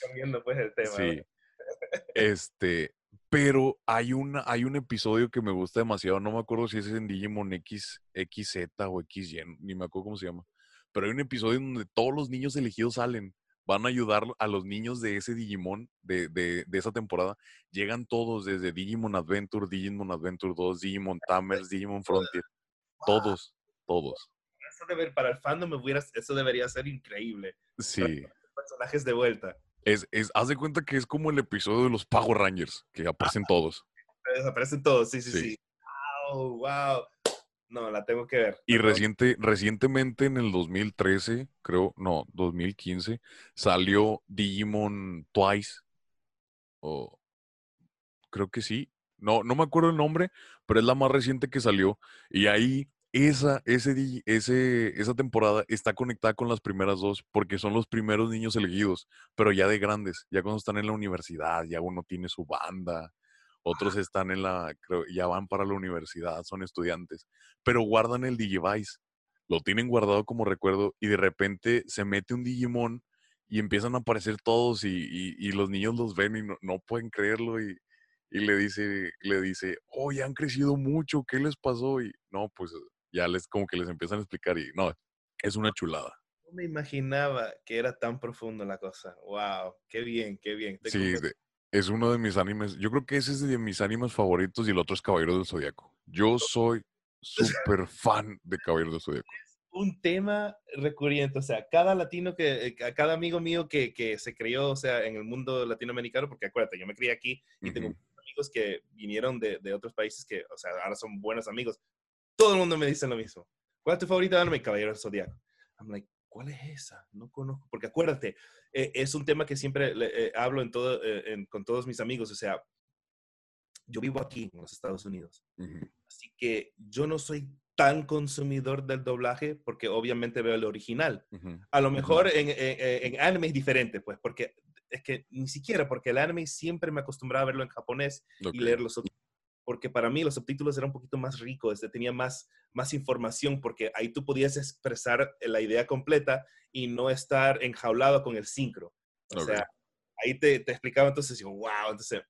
Cambiando pues el tema. Sí. Este, pero hay, una, hay un episodio que me gusta demasiado, no me acuerdo si es en Digimon X, XZ o XY, ni me acuerdo cómo se llama. Pero hay un episodio donde todos los niños elegidos salen van a ayudar a los niños de ese Digimon, de, de, de, esa temporada. Llegan todos desde Digimon Adventure, Digimon Adventure 2, Digimon Tamers, Digimon Frontier. Todos, todos. Eso para el fandom eso debería ser increíble. Sí. Personajes de vuelta. Es, es, haz de cuenta que es como el episodio de los Power Rangers, que aparecen todos. Aparecen todos, sí, sí, sí. sí. Wow, wow. No, la tengo que ver. Y reciente, recientemente en el 2013, creo, no, 2015, salió Digimon Twice. O creo que sí. No, no me acuerdo el nombre, pero es la más reciente que salió. Y ahí esa, ese, ese, esa temporada está conectada con las primeras dos, porque son los primeros niños elegidos, pero ya de grandes, ya cuando están en la universidad, ya uno tiene su banda, otros están en la, creo, ya van para la universidad, son estudiantes, pero guardan el Digivice, lo tienen guardado como recuerdo y de repente se mete un Digimon y empiezan a aparecer todos y, los niños los ven y no, pueden creerlo y, le dice, le dice, oh, ya han crecido mucho, ¿qué les pasó? Y no, pues ya les como que les empiezan a explicar y no, es una chulada. No me imaginaba que era tan profundo la cosa. Wow, qué bien, qué bien. sí, es uno de mis animes. Yo creo que ese es de mis animes favoritos y el otro es Caballero del Zodíaco. Yo soy [laughs] súper fan de Caballero del Zodíaco. Un tema recurrente, o sea, cada latino que, eh, cada amigo mío que, que, se crió, o sea, en el mundo latinoamericano, porque acuérdate, yo me crié aquí y tengo amigos que vinieron de, de, otros países que, o sea, ahora son buenos amigos. Todo el mundo me dice lo mismo. ¿Cuál es tu favorito anime? Caballero del Zodíaco. I'm like, ¿cuál es esa? No conozco. Porque acuérdate, eh, es un tema que siempre eh, hablo en todo, eh, con todos mis amigos. O sea, yo vivo aquí en los Estados Unidos. Así que yo no soy tan consumidor del doblaje porque obviamente veo el original. A lo mejor en, en, anime es diferente, pues, porque es que ni siquiera, porque el anime siempre me acostumbraba a verlo en japonés y leer los porque para mí los subtítulos eran un poquito más ricos, este, tenía más, más información, porque ahí tú podías expresar la idea completa y no estar enjaulado con el sincro. O sea, ahí te, te, explicaba entonces, digo, wow, entonces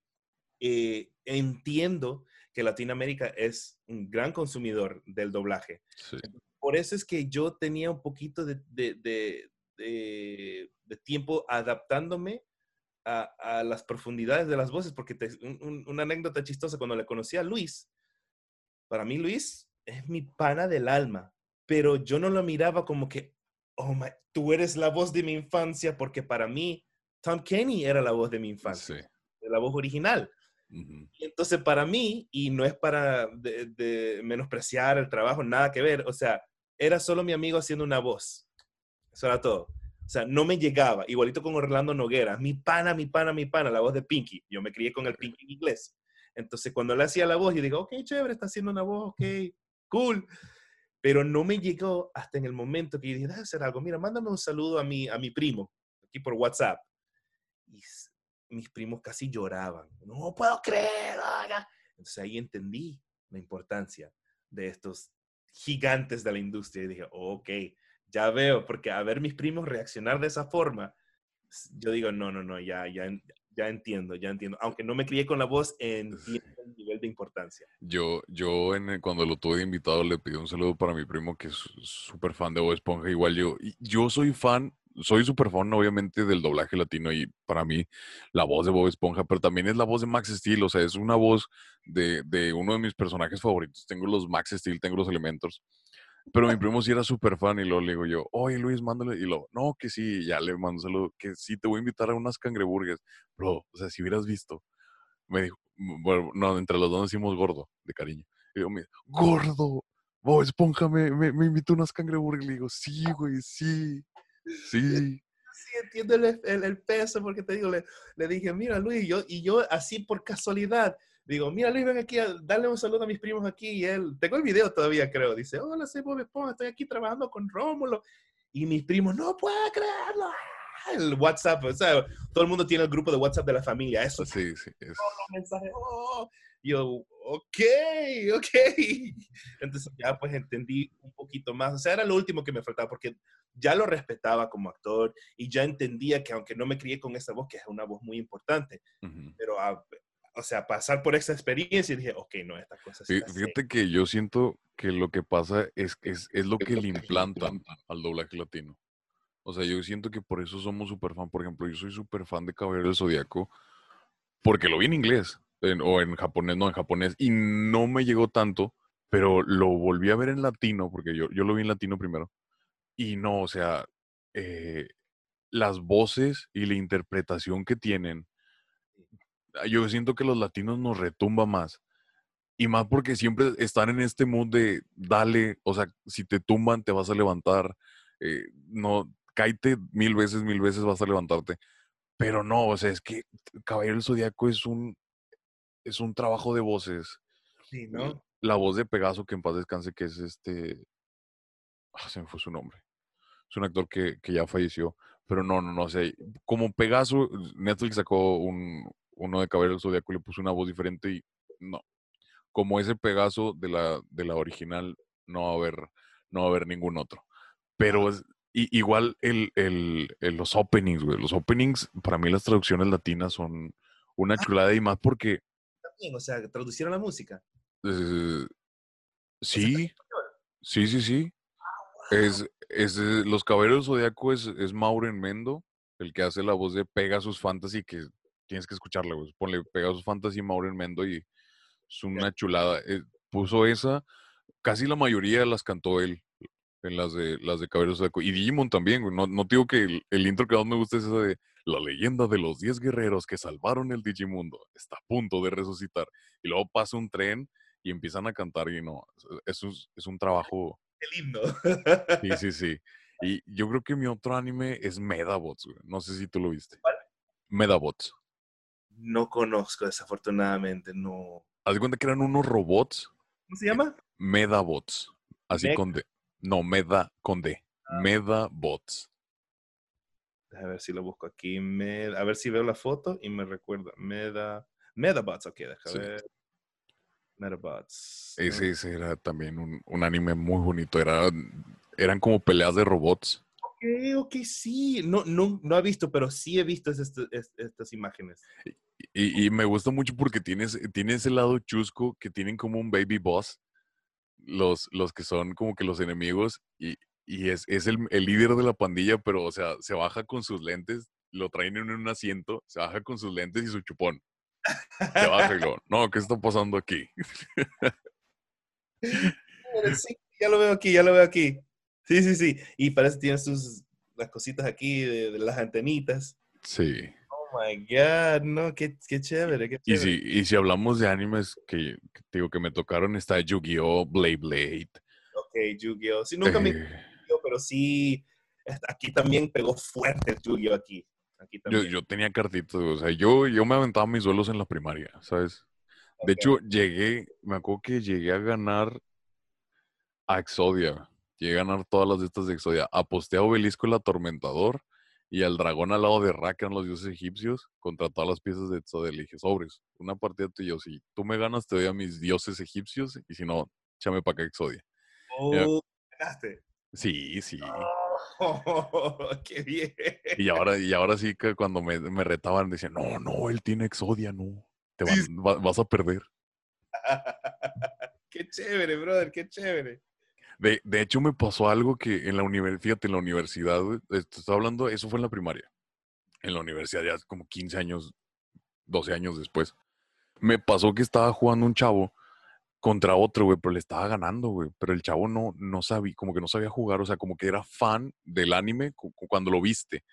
eh, entiendo que Latinoamérica es un gran consumidor del doblaje. Por eso es que yo tenía un poquito de, de, de, de tiempo adaptándome a, las profundidades de las voces, porque una anécdota chistosa, cuando le conocí a Luis, para mí Luis es mi pana del alma, pero yo no lo miraba como que, oh, my, tú eres la voz de mi infancia, porque para mí Tom Kenny era la voz de mi infancia, la voz original. Y entonces para mí, y no es para de, menospreciar el trabajo, nada que ver, o sea, era solo mi amigo haciendo una voz. Eso era todo. O sea, no me llegaba. Igualito con Orlando Noguera. Mi pana, mi pana, mi pana, la voz de Pinky. Yo me crié con el Pinky en inglés. Entonces, cuando le hacía la voz, yo digo, ok, chévere, está haciendo una voz, ok, cool. Pero no me llegó hasta en el momento que yo dije, déjame hacer algo. Mira, mándame un saludo a mi, a mi primo, aquí por WhatsApp. Y mis primos casi lloraban. No puedo creer. Entonces ahí entendí la importancia de estos gigantes de la industria y dije, ok, ya veo, porque a ver mis primos reaccionar de esa forma, yo digo, no, no, no, ya, ya, ya entiendo, ya entiendo. Aunque no me crié con la voz, en [laughs] el nivel de importancia. Yo, yo en, cuando lo tuve invitado le pedí un saludo para mi primo que es súper fan de Bob Esponja, igual yo. Y yo soy fan, soy súper fan obviamente del doblaje latino y para mí la voz de Bob Esponja, pero también es la voz de Max Steel, o sea, es una voz de, de uno de mis personajes favoritos. Tengo los Max Steel, tengo los Elementors Pero mi primo sí era súper fan y luego le digo yo, oye Luis, mándale. Y luego, no, que sí, ya le mando saludo, que sí, te voy a invitar a unas cangreburgues. Bro, o sea, si hubieras visto, me dijo, bueno, no, entre los dos decimos gordo, de cariño. Y yo, gordo, Bob Esponja me, me, me invitó a unas cangreburgues. Le digo, sí, güey, sí, [laughs] sí. Sí, entiendo el, el- el peso, porque te digo, le, le dije, mira Luis, yo, y yo así por casualidad, digo, mira Luis, ven aquí, a darle un saludo a mis primos aquí, y él, tengo el video todavía, creo, dice, hola, soy Bob Esponja, estoy aquí trabajando con Rómulo, y mis primos, no puedo creerlo, ¡ah! el WhatsApp, o sea, todo el mundo tiene el grupo de WhatsApp de la familia, eso Sí, sí. es- mensaje, oh, yo, ok, ok. [laughs] Entonces ya pues entendí un poquito más, o sea, era lo último que me faltaba, porque ya lo respetaba como actor y ya entendía que aunque no me crié con esa voz, que es una voz muy importante, ujú. pero, a- o sea, pasar por esa experiencia y dije, ok, no, estas cosas. sí Fí- las sé". Fíjate que yo siento que lo que pasa es, es, es lo que le implantan al doblaje latino. O sea, yo siento que por eso somos súper fan. Por ejemplo, yo soy súper fan de Caballero del Zodíaco porque lo vi en inglés en- o en japonés, no en japonés, y no me llegó tanto, pero lo volví a ver en latino porque yo, yo lo vi en latino primero. Y no, o sea, eh, las voces y la interpretación que tienen, yo siento que los latinos nos retumba más. Y más porque siempre están en este mood de dale, o sea, si te tumban te vas a levantar, eh, no, cáete mil veces, mil veces vas a levantarte. Pero no, o sea, es que Caballero del Zodíaco es un, es un trabajo de voces. Sí, ¿no? La voz de Pegaso, que en paz descanse, que es este, ah, se me fue su nombre. Es un actor que, que ya falleció, pero no, no, no, o sea, como Pegaso, Netflix sacó un, uno de Caballero del Zodíaco le puso una voz diferente y no, como ese Pegaso de la, de la original, no va a haber, no va a haber ningún otro. Pero es, igual el, el- el- los openings, güey. Los openings, para mí las traducciones latinas son una chulada y más porque También, o sea, traducieron la música. eh, sí, sí, sí, sí. Es, es eh, Los Caballeros del Zodiaco es, es Maureen Mendo, el que hace la voz de Pegasus Fantasy, que tienes que escucharla, güey. Ponle Pegasus Fantasy Maureen Mendo y es una chulada. Eh, puso esa, casi la mayoría las cantó él en las de las de Caballeros del Zodiaco. Y Digimon también, güey. No, no digo que el, el intro que más me gusta es esa de la leyenda de los 10 guerreros que salvaron el Digimundo. Está a punto de resucitar. Y luego pasa un tren y empiezan a cantar y no, es, es un [laughs] trabajo Qué lindo. Sí, sí, sí. [laughs] Y yo creo que mi otro anime es Medabots, güey. No sé si tú lo viste. ¿Cuál? Medabots. No conozco, desafortunadamente, no. Haz de cuenta que eran unos robots, ¿Cómo se llama? Medabots. Así Mech- con D. No, Meda con D. Medabots. A ver si lo busco aquí. Me- a ver si veo la foto y me recuerda. Meda. Medabots, ok, déjame Sí. ver. Medabots. Ese, ese era también un, un anime muy bonito. Era, eran como peleas de robots. Ok, ok, sí. No, no, no he visto, pero sí he visto es- es- estas imágenes. Y, y me gusta mucho porque tienes, tiene ese lado chusco que tienen como un baby boss. Los, los que son como que los enemigos. Y, y es, es el, el líder de la pandilla, pero o sea, se baja con sus lentes, lo traen en un asiento, se baja con sus lentes y su chupón. Se baja y lo, [laughs] no, ¿qué está pasando aquí? [laughs] Sí, ya lo veo aquí, ya lo veo aquí. Sí, sí, sí. Y parece que tiene sus las cositas aquí de, de las antenitas. Sí. Oh my God, no, qué, qué chévere, qué Y chévere. si, y si hablamos de animes que, digo que me tocaron, está Yu-Gi-Oh!, Blade Blade. Ok, Yu-Gi-Oh! Sí, nunca me eh, Yu-Gi-Oh, pero sí, aquí también pegó fuerte el Yu-Gi-Oh! aquí. Aquí yo, también. yo tenía cartitas, o sea, yo, yo me aventaba mis duelos en la primaria, ¿sabes? De hecho, llegué, me acuerdo que llegué a ganar a Exodia. Llegué a ganar todas las de estas de Exodia. Aposté a Obelisco el Atormentador y al dragón al lado de Ra, que eran los dioses egipcios, contra todas las piezas de Exodia. Le dije, sobres, una partida yo. Si tú me ganas, te doy a mis dioses egipcios y si no, échame para acá Exodia. Oh, ganaste. Sí, sí. Oh, [laughs] qué bien. Y ahora, y ahora sí que cuando me, me retaban decían, no, no, él tiene Exodia, no. Te Sí, van- va- vas a perder. [laughs] qué chévere, brother, qué chévere. De, de hecho, me pasó algo que en la universidad, en la universidad, estoy hablando, eso fue en la primaria. En la universidad ya como 15 años, 12 años después. Me pasó que estaba jugando un chavo contra otro, güey, pero le estaba ganando, güey. Pero el chavo no, no sabía, como que no sabía jugar, o sea, como que era fan del anime cuando lo viste.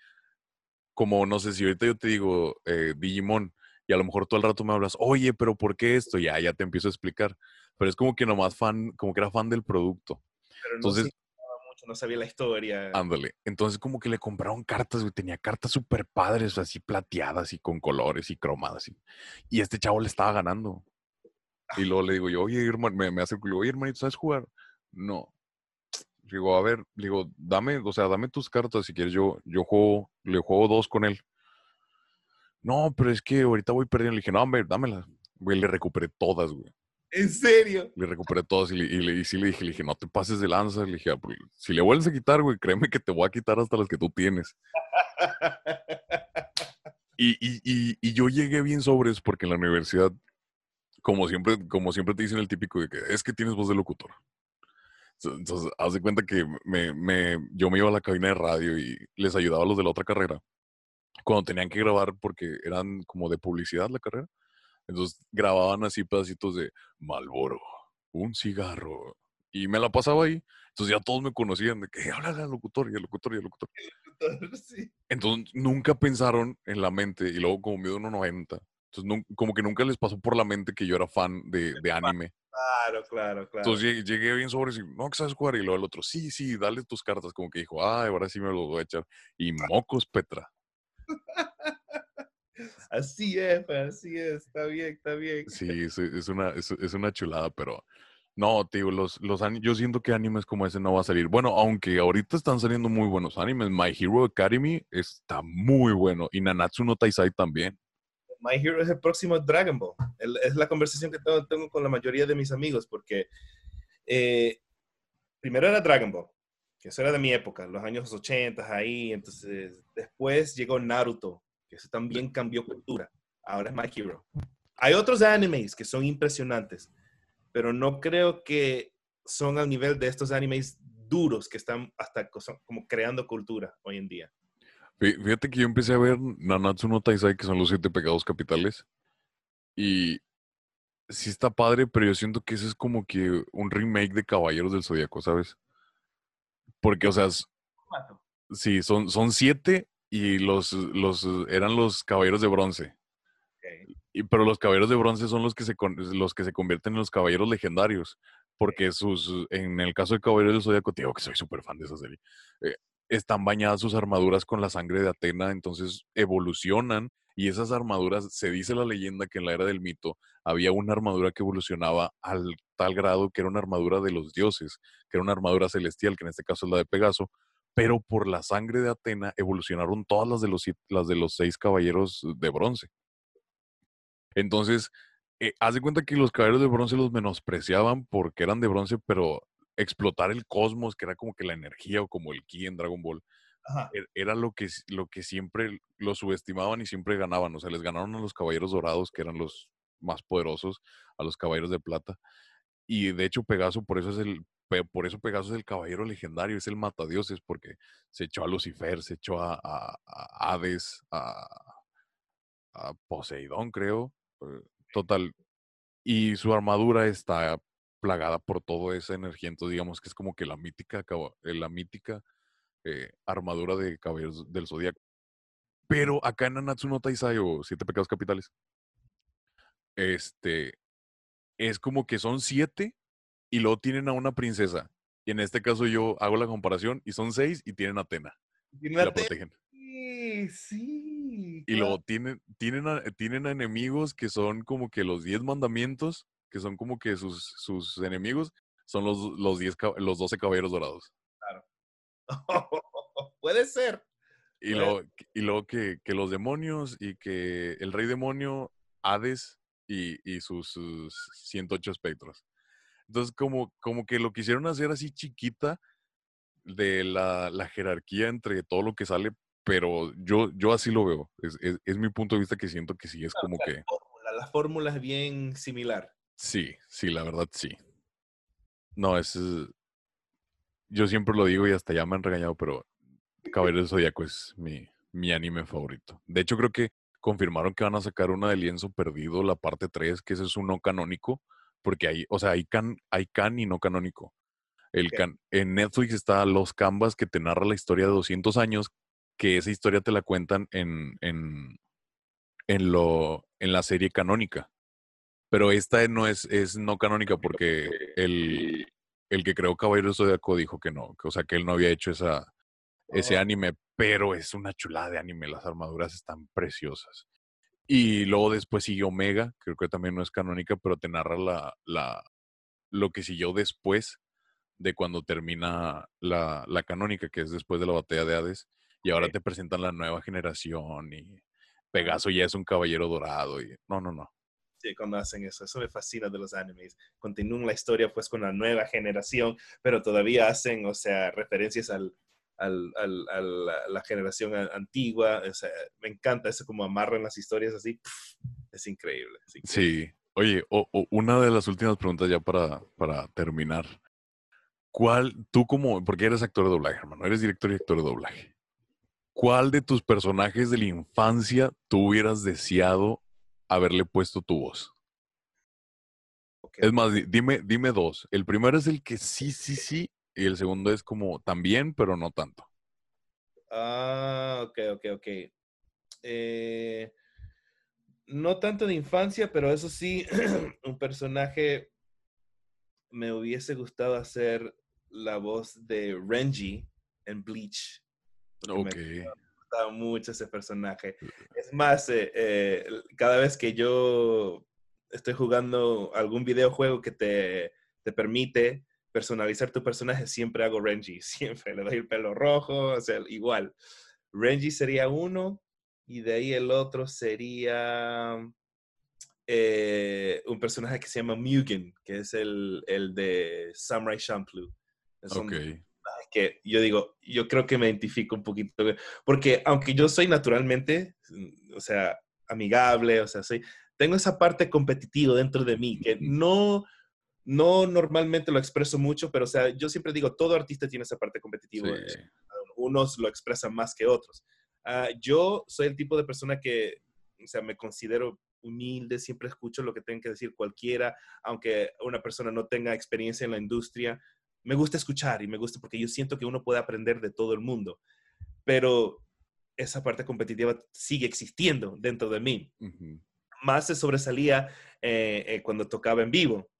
Como, no sé, si ahorita yo te digo eh, Digimon y a lo mejor todo el rato me hablas, oye, pero ¿por qué esto? Ya, ya te empiezo a explicar. Pero es como que nomás fan, como que era fan del producto. Pero no Entonces, mucho, no sabía la historia. Ándale. Entonces, como que le compraron cartas, güey. Tenía cartas súper padres, así plateadas y con colores y cromadas. Y, y este chavo le estaba ganando. Y luego le digo yo, oye, hermano, me, me hace el culo, oye, hermanito, ¿sabes jugar? No. Digo, a ver, digo, dame, o sea, dame tus cartas si quieres. Yo, yo juego, le juego dos con él. No, pero es que ahorita voy perdiendo. Le dije, no, hombre, dámelas. Güey, le recuperé todas, güey. ¿En serio? Le recuperé todas y, le, y, le, y sí le dije, le dije, no te pases de lanza. Le dije, ah, pues, si le vuelves a quitar, güey, créeme que te voy a quitar hasta las que tú tienes. [laughs] y, y, y, yo llegué bien sobres porque en la universidad, como siempre, como siempre te dicen el típico de que es que tienes voz de locutor. Entonces, haz de cuenta que me, me, yo me iba a la cabina de radio y les ayudaba a los de la otra carrera cuando tenían que grabar porque eran como de publicidad la carrera. Entonces grababan así pedacitos de Malboro, un cigarro. Y me la pasaba ahí. Entonces ya todos me conocían de que habla el locutor y el locutor y el locutor. Entonces nunca pensaron en la mente, y luego como mido 1.90, entonces como que nunca les pasó por la mente que yo era fan de, de anime. Claro, claro, claro. Entonces llegué, bien sobre y no, que sabes jugar. Y luego el otro, sí, sí, dale tus cartas. Como que dijo, ay, ahora sí me lo voy a echar. Y [laughs] mocos, Petra. Así es, así es, está bien, está bien. Sí, es, es una, es, es, una chulada, pero no, tío, los, los yo siento que animes como ese no va a salir. Bueno, aunque ahorita están saliendo muy buenos animes. My Hero Academy está muy bueno y Nanatsu no Taisai también. My Hero es el próximo Dragon Ball. es la conversación que tengo, tengo, con la mayoría de mis amigos porque eh, primero era Dragon Ball, que eso era de mi época, los años 80 ahí. Entonces, después llegó Naruto, que eso también cambió cultura. Ahora es My Hero. Hay otros animes que son impresionantes, pero no creo que son al nivel de estos animes duros que están hasta como creando cultura hoy en día. Fíjate que yo empecé a ver Nanatsu no Taisai, que son los siete pecados capitales, y sí está padre, pero yo siento que ese es como que un remake de Caballeros del Zodíaco, ¿sabes? Porque, o sea, sí, son, son siete y los, los eran los caballeros de bronce. Y, pero los caballeros de bronce son los que, se, los que se convierten en los caballeros legendarios. Porque sus, en el caso de Caballeros del Zodíaco, digo que soy súper fan de esa serie, eh, están bañadas sus armaduras con la sangre de Atena, entonces evolucionan y esas armaduras, se dice la leyenda que en la era del mito había una armadura que evolucionaba al tal grado que era una armadura de los dioses, que era una armadura celestial, que en este caso es la de Pegaso, pero por la sangre de Atena evolucionaron todas las de los, las de los seis caballeros de bronce. Entonces, eh, haz de cuenta que los caballeros de bronce los menospreciaban porque eran de bronce, pero explotar el cosmos, que era como que la energía o como el ki en Dragon Ball, e, era lo que, lo que siempre lo subestimaban y siempre ganaban. O sea, les ganaron a los caballeros dorados, que eran los más poderosos, a los caballeros de plata. Y de hecho, Pegaso, por eso es el, por eso Pegaso es el caballero legendario, es el matadioses, porque se echó a Lucifer, se echó a, Hades, a, Poseidón, creo. Eh, total. Y su armadura está plagada por toda esa energía. Entonces, digamos que es como que la mítica, eh, la mítica eh, armadura de caballeros del zodiaco. Pero acá en Nanatsu no Taisai o Siete Pecados Capitales, este, es como que son siete y luego tienen a una princesa. Y en este caso yo hago la comparación y son seis y tienen a Atena. Y la protegen. Sí, sí. Y luego tienen, tienen, a, tienen a enemigos que son como que los diez mandamientos, que son como que sus, sus enemigos, son los, los, diez, los doce caballeros dorados. Claro. [laughs] Puede ser. Y luego, y luego que, que, los demonios y que el rey demonio, Hades y, y sus, sus 108 espectros. Entonces, como, como que lo quisieron hacer así chiquita de la, la, jerarquía entre todo lo que sale, pero yo, yo así lo veo. Es, es, es mi punto de vista que siento que sí es como que... La fórmula, es bien similar. Sí, sí, la verdad sí. No, es... Yo siempre lo digo y hasta ya me han regañado, pero Caballero del Zodíaco es mi, mi anime favorito. De hecho, creo que confirmaron que van a sacar una de Lienzo Perdido, la parte 3, que ese es un no canónico, porque hay, o sea, hay can, hay can y no canónico. El can, en Netflix está Los Canvas que te narra la historia de 200 años, que esa historia te la cuentan en, en, en, lo, en la serie canónica. Pero esta no es, es no canónica porque el, el que creó Caballero Zodíaco dijo que no, que, o sea, que él no había hecho esa, ese Oh. anime, pero es una chulada de anime, las armaduras están preciosas. Y luego después sigue Omega, creo que también no es canónica, pero te narra la, la, lo que siguió después de cuando termina la, la canónica, que es después de la batalla de Hades, y ahora te presentan la nueva generación y Pegaso ya es un caballero dorado y no, no, no. Sí, cuando hacen eso. Eso me fascina de los animes. Continúan la historia pues con la nueva generación, pero todavía hacen, o sea, referencias al, al, al- a la, generación antigua. O sea, me encanta eso como amarran las historias así. Es increíble. es increíble. Sí. Oye, o- o una de las últimas preguntas ya para, para terminar. ¿Cuál, tú como, porque eres actor de doblaje, hermano, eres director y actor de doblaje. ¿Cuál de tus personajes de la infancia tú hubieras deseado haberle puesto tu voz? Es más, di- dime, dime dos. El primero es el que sí, sí, sí, y el segundo es como también, pero no tanto. Ah, ok, ok, ok. Eh, no tanto de infancia, pero eso sí, [clears throat] un personaje me hubiese gustado hacer la voz de Renji en Bleach. porque me Ok. gustaba mucho ese personaje. Es más, eh, eh, cada vez que yo estoy jugando algún videojuego que te, te permite personalizar tu personaje, siempre hago Renji. [laughs] Siempre le doy el pelo rojo, o sea, igual. Renji sería uno y de ahí el otro sería eh, un personaje que se llama Mugen, que es el, el de Samurai Champloo. Son Ok. que yo digo, yo creo que me identifico un poquito, porque aunque yo soy naturalmente, mm, o sea, amigable, o sea, soy, tengo esa parte competitiva dentro de mí que no, no normalmente lo expreso mucho, pero o sea, yo siempre digo, todo artista tiene esa parte competitiva. Sí. Unos lo expresan más que otros. Ah, yo soy el tipo de persona que, o sea, me considero humilde, siempre escucho lo que tenga que decir cualquiera, aunque una persona no tenga experiencia en la industria, me gusta escuchar y me gusta porque yo siento que uno puede aprender de todo el mundo, pero esa parte competitiva sigue existiendo dentro de mí. Más se sobresalía eh, eh, cuando tocaba en vivo,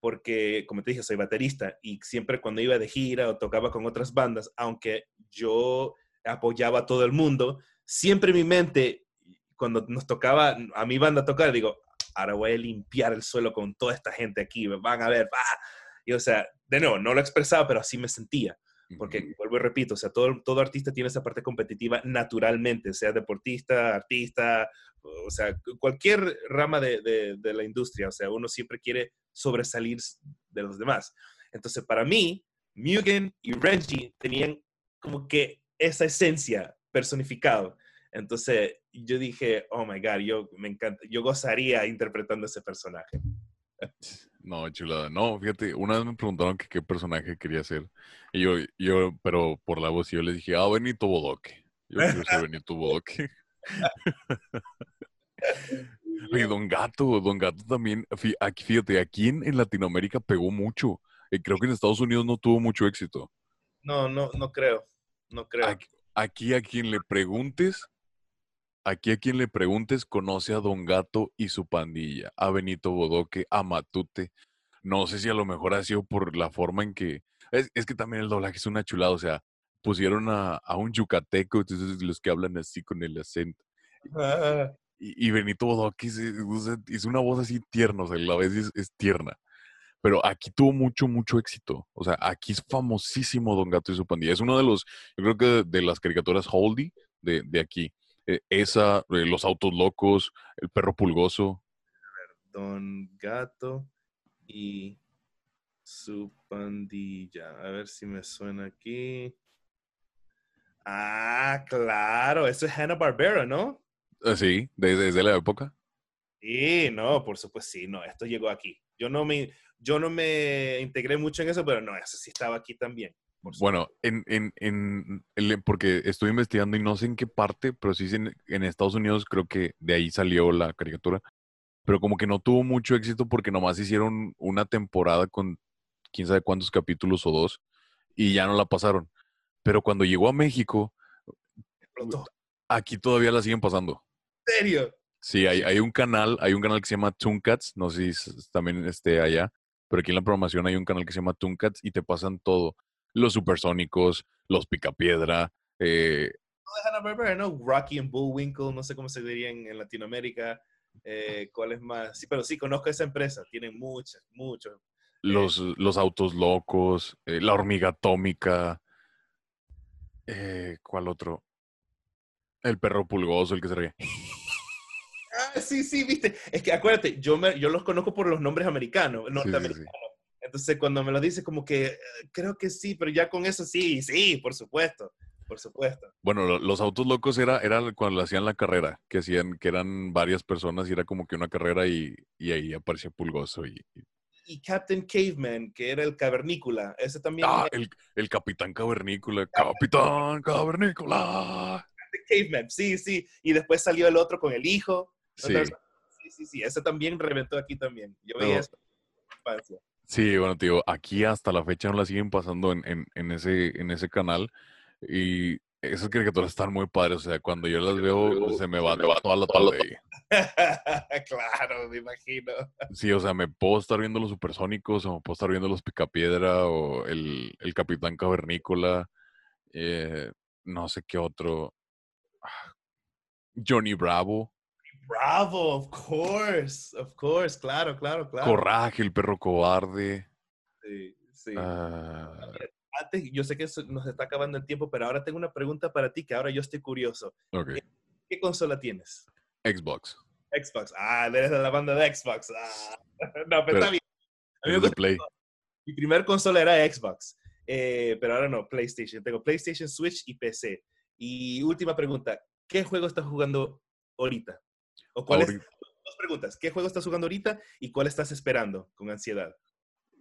porque como te dije, soy baterista y siempre cuando iba de gira o tocaba con otras bandas, aunque yo apoyaba a todo el mundo, siempre en mi mente, cuando nos tocaba a mi banda tocar, digo, ahora voy a limpiar el suelo con toda esta gente aquí, van a ver, va. Y o sea, de nuevo, no lo expresaba, pero así me sentía. Porque, vuelvo y repito, o sea, todo, todo artista tiene esa parte competitiva naturalmente, sea deportista, artista, o sea, cualquier rama de, de- de la industria, o sea, uno siempre quiere sobresalir de los demás. Entonces, para mí, Mugen y Renji tenían como que esa esencia personificado. Entonces, yo dije, oh my God, yo me encanta, yo gozaría interpretando ese personaje. No, chulada. No, fíjate, una vez me preguntaron que qué personaje quería ser. Y yo, yo, pero por la voz, yo les dije, ah, Benito Bodoque. Yo quiero ser [laughs] Benito Bodoque. [laughs] Oye, Don Gato, Don Gato también, fíjate, aquí en, en Latinoamérica pegó mucho. Eh, creo que en Estados Unidos no tuvo mucho éxito. No, no, no creo, no creo. Aquí, aquí a quien le preguntes, aquí a quien le preguntes conoce a Don Gato y su pandilla, a Benito Bodoque, a Matute. No sé si a lo mejor ha sido por la forma en que... Es, es que también el doblaje es una chulada, o sea, pusieron a, a un yucateco, entonces los que hablan así con el acento. Ah, Y, y Benito Bodoque es, o sea, es una voz así tierna, o sea, la vez es, tierna. Pero aquí tuvo mucho, mucho éxito. O sea, aquí es famosísimo Don Gato y su pandilla. Es uno de los, yo creo que de, de las caricaturas Holdy de, de aquí. Eh, esa, eh, Los Autos Locos, El Perro Pulgoso. Don Gato y su pandilla. A ver si me suena aquí. Ah, claro, eso es Hanna Barbera, ¿no? Eh, sí, desde, desde la época. Sí, no, por supuesto, sí, no, esto llegó aquí. Yo no me, yo no me integré mucho en eso, pero no, eso sí estaba aquí también. Bueno, en, en, en, el- porque estoy investigando y no sé en qué parte, pero sí en, en Estados Unidos creo que de ahí salió la caricatura. pero como que no tuvo mucho éxito porque nomás hicieron una temporada con quién sabe cuántos capítulos o dos y ya no la pasaron. Pero cuando llegó a México, aquí todavía la siguen pasando. Sí, hay, hay un canal, hay un canal que se llama Tooncats, no sé si también esté allá, pero aquí en la programación hay un canal que se llama Tooncats y te pasan todo. Los supersónicos, los picapiedra. Eh, no ¿no? Rocky and Bullwinkle, no sé cómo se diría en, Latinoamérica. Eh, ¿Cuál es más? Sí, pero sí, conozco esa empresa. Tienen muchas, muchos. Eh, los, los autos locos, la hormiga atómica. ¿Cuál otro? El perro pulgoso, el que se ríe. Ah, sí, sí, viste. Es que acuérdate, yo, me, yo los conozco por los nombres americanos, norteamericanos. Entonces, cuando me lo dice, como que eh, creo que sí, pero ya con eso sí, sí, por supuesto, por supuesto. Bueno, los autos locos era, era cuando hacían la carrera, que hacían, que eran varias personas y era como que una carrera y, y ahí aparecía Pulgoso. Y, y, Captain Caveman, que era el cavernícola, ese también. Ah, el, el Capitán Cavernícola, Capitán Cavernícola. [laughs] Caveman, sí, sí. Y después salió el otro con el hijo. Sí. sí, sí, Ese también reventó aquí también. Yo veía eso Sí, bueno, tío, aquí hasta la fecha no la siguen pasando en, en, ese, en ese canal. Y esas caricaturas están muy padres. O sea, cuando yo las veo, se me va, toda la tarde. [laughs] claro, me imagino. Sí, o sea, me puedo estar viendo los supersónicos, o me puedo estar viendo los Picapiedra, o el, el Capitán Cavernícola. Eh, no sé qué otro. Johnny Bravo. Bravo, of course, of course, claro, claro, claro. Coraje, el perro cobarde. Sí, sí. Ah. Antes, yo sé que nos está acabando el tiempo, pero ahora tengo una pregunta para ti que ahora yo estoy curioso. ¿Qué, consola tienes? Xbox. Xbox. Ah, eres de la banda de Xbox. Ah. [laughs] No, pero, está bien. Play. Mi primer consola era Xbox, eh, pero ahora no, PlayStation. Tengo PlayStation, Switch y PC. Y última pregunta, ¿qué juego estás jugando ahorita? ¿O dos preguntas. ¿Qué juego estás jugando ahorita y cuál estás esperando con ansiedad?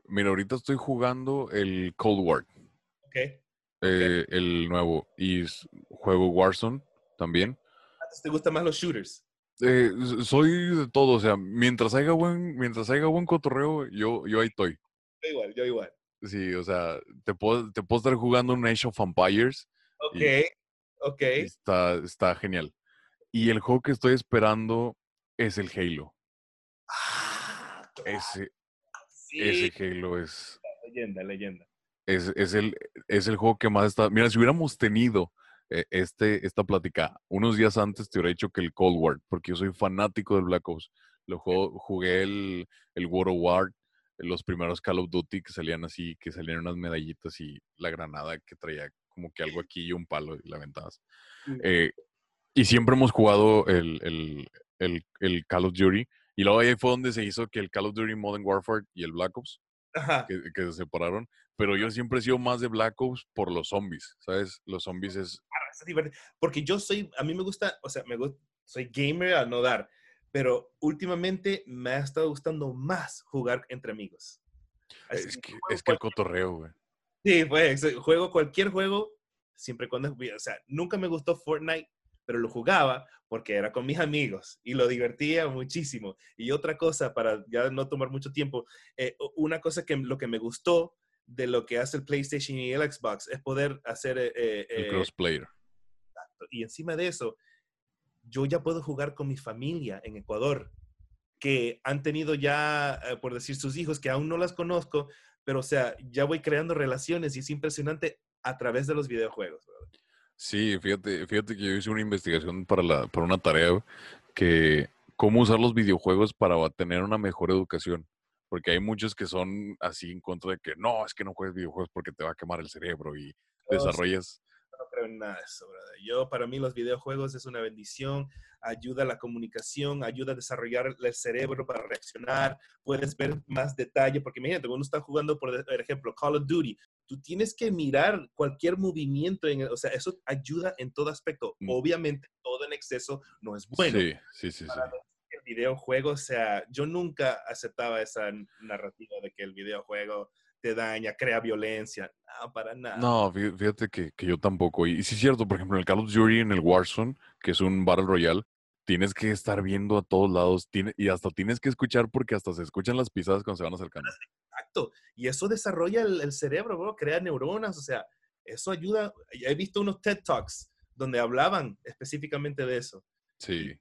Mira, ahorita estoy jugando el Cold War. Ok. Eh, el nuevo. Y juego Warzone también. ¿Te gustan más los shooters? Eh, soy de todo, o sea, mientras haya buen, mientras haya buen cotorreo, yo, yo ahí estoy. Yo igual, yo igual. Sí, o sea, te puedo, te puedo estar jugando un Age of Empires. Ok, ok. Está, está genial. Y el juego que estoy esperando es el Halo. Ah, ese, ese Halo es. Leyenda, leyenda. Es, es, el, es el juego que más está. Mira, si hubiéramos tenido eh, este, esta plática unos días antes, te hubiera dicho que el Cold War, porque yo soy fanático del Black Ops. Lo jugué el, el World of War, los primeros Call of Duty que salían así, que salían unas medallitas y la granada que traía como que algo aquí y un palo y la aventabas. Eh, y siempre hemos jugado el, el, el, el, Call of Duty. Y luego ahí fue donde se hizo que el Call of Duty Modern Warfare y el Black Ops, que, que, se separaron. Pero yo siempre he sido más de Black Ops por los zombies, ¿sabes? Los zombies es... Porque yo soy, a mí me gusta, o sea, me gusta, soy gamer al no dar, pero últimamente me ha estado gustando más jugar entre amigos. es que, es que el cotorreo, güey. Sí, pues, juego cualquier juego, siempre cuando, o sea, nunca me gustó Fortnite pero lo jugaba porque era con mis amigos y lo divertía muchísimo. Y otra cosa, para ya no tomar mucho tiempo, eh, una cosa que lo que me gustó de lo que hace el PlayStation y el Xbox es poder hacer... Eh, eh, el crossplayer. Y encima de eso, yo ya puedo jugar con mi familia en Ecuador, que han tenido ya, por decir, sus hijos, que aún no las conozco, pero o sea, ya voy creando relaciones y es impresionante a través de los videojuegos. Sí, fíjate, fíjate que yo hice una investigación para, la, para una tarea que cómo usar los videojuegos para tener una mejor educación. Porque hay muchos que son así en contra de que no, es que no juegues videojuegos porque te va a quemar el cerebro y desarrollas. Creo en nada de eso, brother. Yo, para mí, los videojuegos es una bendición, ayuda a la comunicación, ayuda a desarrollar el cerebro para reaccionar, puedes ver más detalle, porque imagínate, uno está jugando, por ejemplo, Call of Duty, tú tienes que mirar cualquier movimiento, en o sea, eso ayuda en todo aspecto. Mm. Obviamente, todo en exceso no es bueno. Sí, sí, sí. El videojuego, o sea, yo nunca aceptaba esa narrativa de que el videojuego te daña, crea violencia. No, para nada. No, fíjate que, que yo tampoco. Y, sí es cierto, por ejemplo, en el Call of Duty, en el Warzone, que es un Battle Royale, tienes que estar viendo a todos lados tiene, y hasta tienes que escuchar porque hasta se escuchan las pisadas cuando se van acercando. Exacto. Y eso desarrolla el, el cerebro, bro, crea neuronas, o sea, eso ayuda. He visto unos TED Talks donde hablaban específicamente de eso. Sí.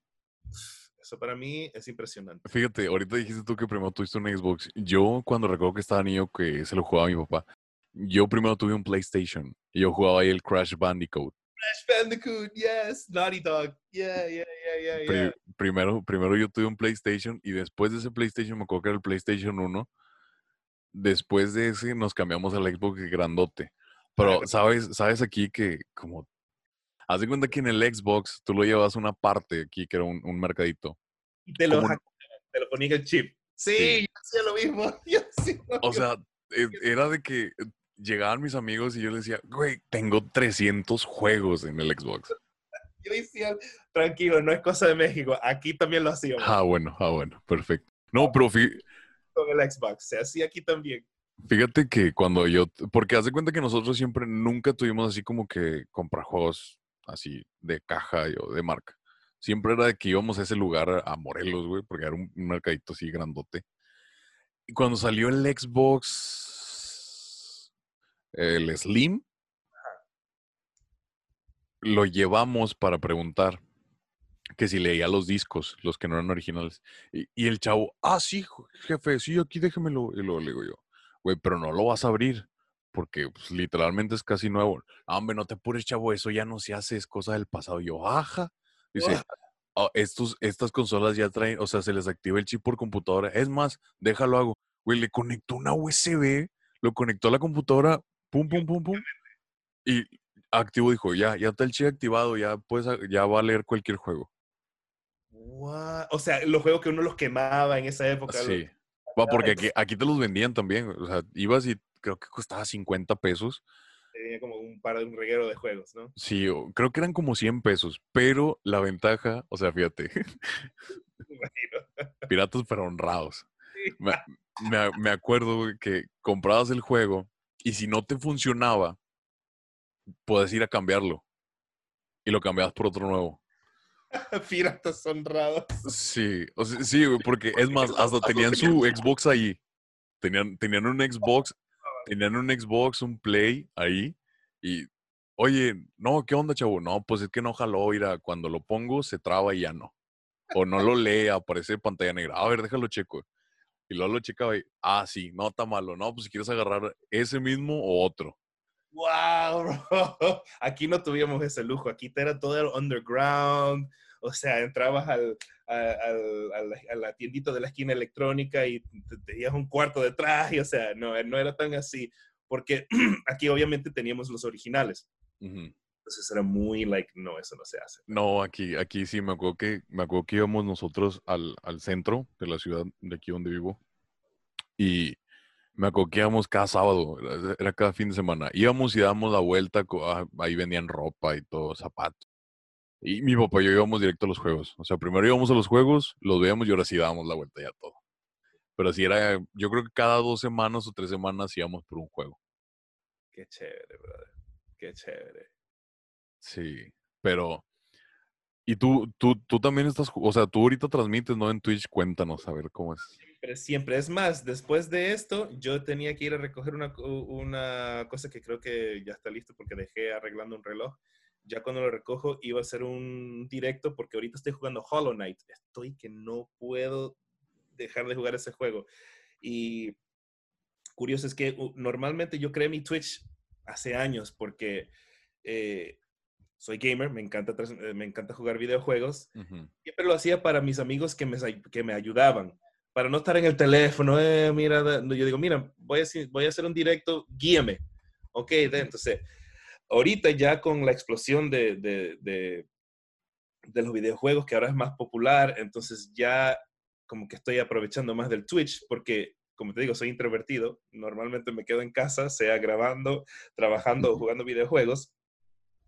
Eso para mí es impresionante. Fíjate, ahorita dijiste tú que primero tuviste un Xbox. Yo cuando recuerdo que estaba niño que se lo jugaba a mi papá, yo primero tuve un PlayStation y yo jugaba ahí el Crash Bandicoot. Crash Bandicoot, yes, Naughty Dog, yeah, yeah, yeah, yeah, yeah. primero, primero yo tuve un PlayStation y después de ese PlayStation me acuerdo que era el PlayStation 1. Después de ese nos cambiamos al Xbox grandote. Pero Claro. sabes, sabes aquí que como haz de cuenta que en el Xbox tú lo llevas una parte aquí que era un, un mercadito. Y te lo, hackeaban, te lo ponían el chip. Sí, Sí. yo hacía lo mismo. [laughs] Yo hacía lo O mismo. sea, e- era de que llegaban mis amigos y yo les decía, güey, tengo 300 juegos en el Xbox. [laughs] yo decía, tranquilo, no es cosa de México. Aquí también lo hacíamos Ah, bueno, ah, bueno, perfecto. No, pero con el Xbox. Se hacía aquí también. Fíjate que cuando yo, porque haz de cuenta que nosotros siempre nunca tuvimos así como que comprar juegos así de caja o de marca. Siempre era de que íbamos a ese lugar a Morelos, güey, porque era un, un mercadito así grandote. Y cuando salió el Xbox, el Slim, lo llevamos para preguntar que si leía los discos, los que no eran originales. Y, y el chavo, ah, sí, jefe, sí, aquí déjemelo. Y luego le digo yo, güey, pero no lo vas a abrir, porque pues, literalmente es casi nuevo. "Ah, hombre, no te apures, chavo, eso ya no se hace, es cosa del pasado. Y yo, ajá. Dice. "Ah, estos, estas consolas ya traen, o sea, se les activa el chip por computadora. Es más, déjalo hago. Güey, le conectó una USB, lo conectó a la computadora, pum, pum, pum, pum. Y activo dijo, ya, ya está el chip activado, ya puedes, ya va a leer cualquier juego. What? O sea, los juegos que uno los quemaba en esa época. los- Sí. Va, porque aquí, aquí te los vendían también. O sea, ibas y creo que costaba 50 pesos. Tenía como un par de un reguero de juegos, ¿no? Sí, creo que eran como 100 pesos. Pero la ventaja, o sea, fíjate, [laughs] [laughs] piratas pero honrados. Me, me- me acuerdo que comprabas el juego y si no te funcionaba, puedes ir a cambiarlo. Y lo cambiabas por otro nuevo. [laughs] Piratas honrados. Sí, o sea, sí, porque es más, hasta tenían su Xbox ahí. Tenían, tenían un Xbox, tenían un Xbox, un Play ahí. Y, oye, no, ¿qué onda, chavo? No, pues es que no jaló, mira, cuando lo pongo se traba y ya no. O no lo lee, aparece pantalla negra. A ver, déjalo checo. Y luego lo checaba y, ah, sí, no está malo. No, pues si quieres agarrar ese mismo o otro. ¡Wow, bro! [laughs] Aquí no tuvimos ese lujo. Aquí era todo el underground. O sea, entrabas al, a, al- a la, a la tiendita de la esquina electrónica y te- tenías un cuarto detrás. Y, o sea, no, no era tan así. Porque [clears throat] aquí obviamente teníamos los originales. Ujú. Entonces era muy like, no, eso no se hace. No, aquí, aquí sí, me acuerdo que, me acuerdo que íbamos nosotros al, al centro de la ciudad de aquí donde vivo. Y me acuerdo que íbamos cada sábado, era, era cada fin de semana. Íbamos y dábamos la vuelta, ah, ahí vendían ropa y todo, zapatos. Y mi papá y yo íbamos directo a los juegos. O sea, primero íbamos a los juegos, los veíamos y ahora sí dábamos la vuelta ya todo. Pero así era, yo creo que cada dos semanas o tres semanas íbamos por un juego. Qué chévere, brother. Qué chévere. Sí, pero... Y tú, tú, tú también estás, o sea, tú ahorita transmites, ¿no? En Twitch, cuéntanos, a ver cómo es. Siempre, siempre. Es más, después de esto, yo tenía que ir a recoger una, una cosa que creo que ya está listo porque dejé arreglando un reloj. Ya cuando lo recojo, iba a hacer un directo porque ahorita estoy jugando Hollow Knight. Estoy que no puedo dejar de jugar ese juego. Y curioso es que uh, normalmente yo creé mi Twitch hace años porque eh, soy gamer, me encanta, eh, me encanta jugar videojuegos Ujú. siempre lo hacía para mis amigos que me, que me ayudaban, para no estar en el teléfono, eh, mira, yo digo, mira, voy a, voy a hacer un directo, guíame. Ok, entonces, ahorita ya con la explosión de, de, de, de los videojuegos, que ahora es más popular, entonces ya como que estoy aprovechando más del Twitch, porque, como te digo, soy introvertido, normalmente me quedo en casa, sea grabando, trabajando o jugando videojuegos,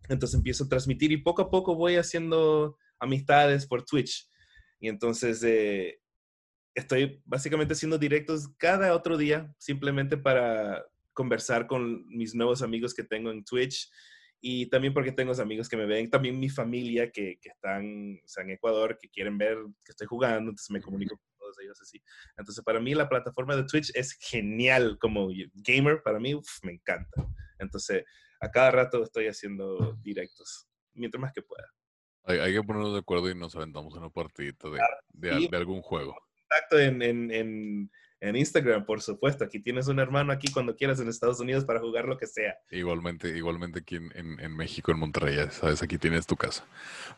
entonces empiezo a transmitir y poco a poco voy haciendo amistades por Twitch. Y entonces eh, estoy básicamente haciendo directos cada otro día, simplemente para conversar con mis nuevos amigos que tengo en Twitch y también porque tengo amigos que me ven, también mi familia que, que están o sea, en Ecuador, que quieren ver que estoy jugando, entonces me comunico con todos ellos así. Entonces, para mí la plataforma de Twitch es genial como gamer, para mí me encanta. Entonces, a cada rato estoy haciendo directos, mientras más que pueda. Hay, hay que ponernos de acuerdo y nos aventamos una partidita de, de, de algún juego. Contacto en, en, en en Instagram, por supuesto. Aquí tienes un hermano aquí cuando quieras en Estados Unidos para jugar lo que sea. Igualmente, igualmente aquí en, en, México, en Monterrey, sabes, aquí tienes tu casa.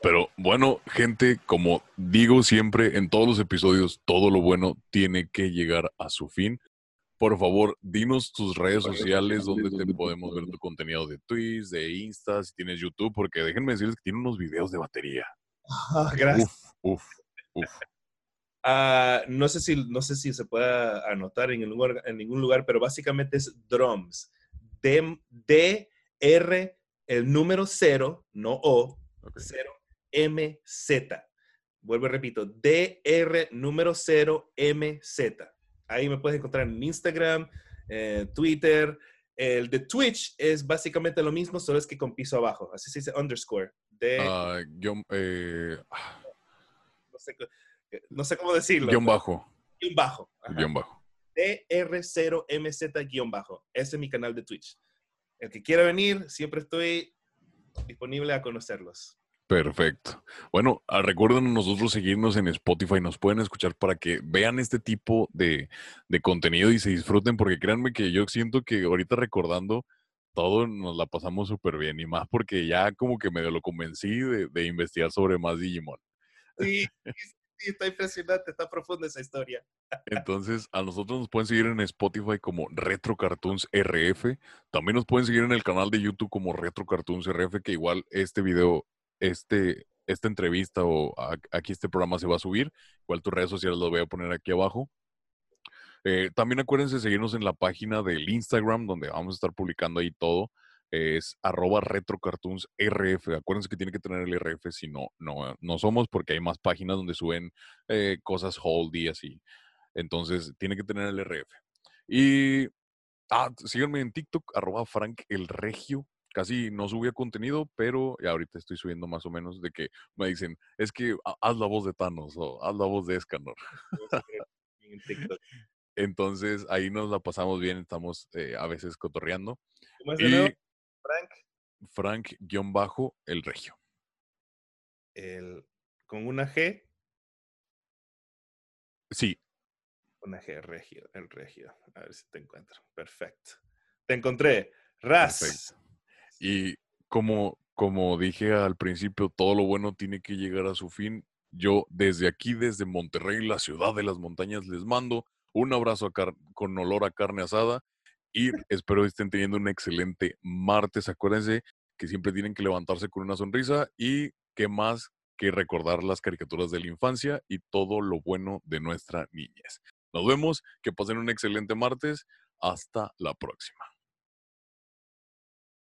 Pero bueno, gente, como digo siempre en todos los episodios, todo lo bueno tiene que llegar a su fin. Por favor, dinos tus redes sociales donde te podemos ver tu contenido de Twitch, de Insta, si tienes YouTube, porque déjenme decirles que tiene unos videos de batería. Ah, [laughs] gracias. Uf, uf, uf. Uh, no, sé si, no sé si se puede anotar en, el lugar, en ningún lugar, pero básicamente es drums. D, D R, el número 0, no O, 0, M, Z. Vuelvo y repito, DR número 0, M, Z. Ahí me puedes encontrar en Instagram, eh, Twitter. El de Twitch es básicamente lo mismo, solo es que con piso abajo. Así se dice underscore. De, uh, yo, eh... no sé no sé cómo decirlo. Guión bajo. Guión bajo. Guión bajo. DR0MZ guion bajo. Ese es mi canal de Twitch. El que quiera venir, siempre estoy disponible a conocerlos. Perfecto. Bueno, ah, recuerden nosotros seguirnos en Spotify, nos pueden escuchar para que vean este tipo de, de, contenido y se disfruten, porque créanme que yo siento que ahorita recordando todo nos la pasamos súper bien y más porque ya como que medio lo convencí de, de investigar sobre más Digimon. Sí, [laughs] sí, está impresionante, está profunda esa historia. Entonces, a nosotros nos pueden seguir en Spotify como Retro Cartoons RF. También nos pueden seguir en el canal de YouTube como Retro Cartoons RF, que igual este video, este, esta entrevista o aquí este programa se va a subir. Igual tus redes sociales las voy a poner aquí abajo. Eh, también acuérdense de seguirnos en la página del Instagram, donde vamos a estar publicando ahí todo es arroba retrocartoonsrf. Acuérdense que tiene que tener el RF, si no, no, no somos, porque hay más páginas donde suben eh, cosas hold y así. Entonces, tiene que tener el RF. Y ah, síganme en TikTok, arroba Frank el Regio. Casi no subía contenido, pero ahorita estoy subiendo más o menos de que me dicen, es que haz la voz de Thanos o haz la voz de Escanor. [laughs] Entonces ahí nos la pasamos bien, estamos eh, a veces cotorreando. y, Frank. Frank-el regio. El, ¿Con una G? Sí. Una G, regio, el regio. A ver si te encuentro. Perfecto. Te encontré. Ras. Y como, como dije al principio, todo lo bueno tiene que llegar a su fin. Yo desde aquí, desde Monterrey, la ciudad de las montañas, les mando un abrazo con olor a carne asada y espero estén teniendo un excelente martes. Acuérdense que siempre tienen que levantarse con una sonrisa y qué más que recordar las caricaturas de la infancia y todo lo bueno de nuestra niñez. Nos vemos, que pasen un excelente martes. Hasta la próxima.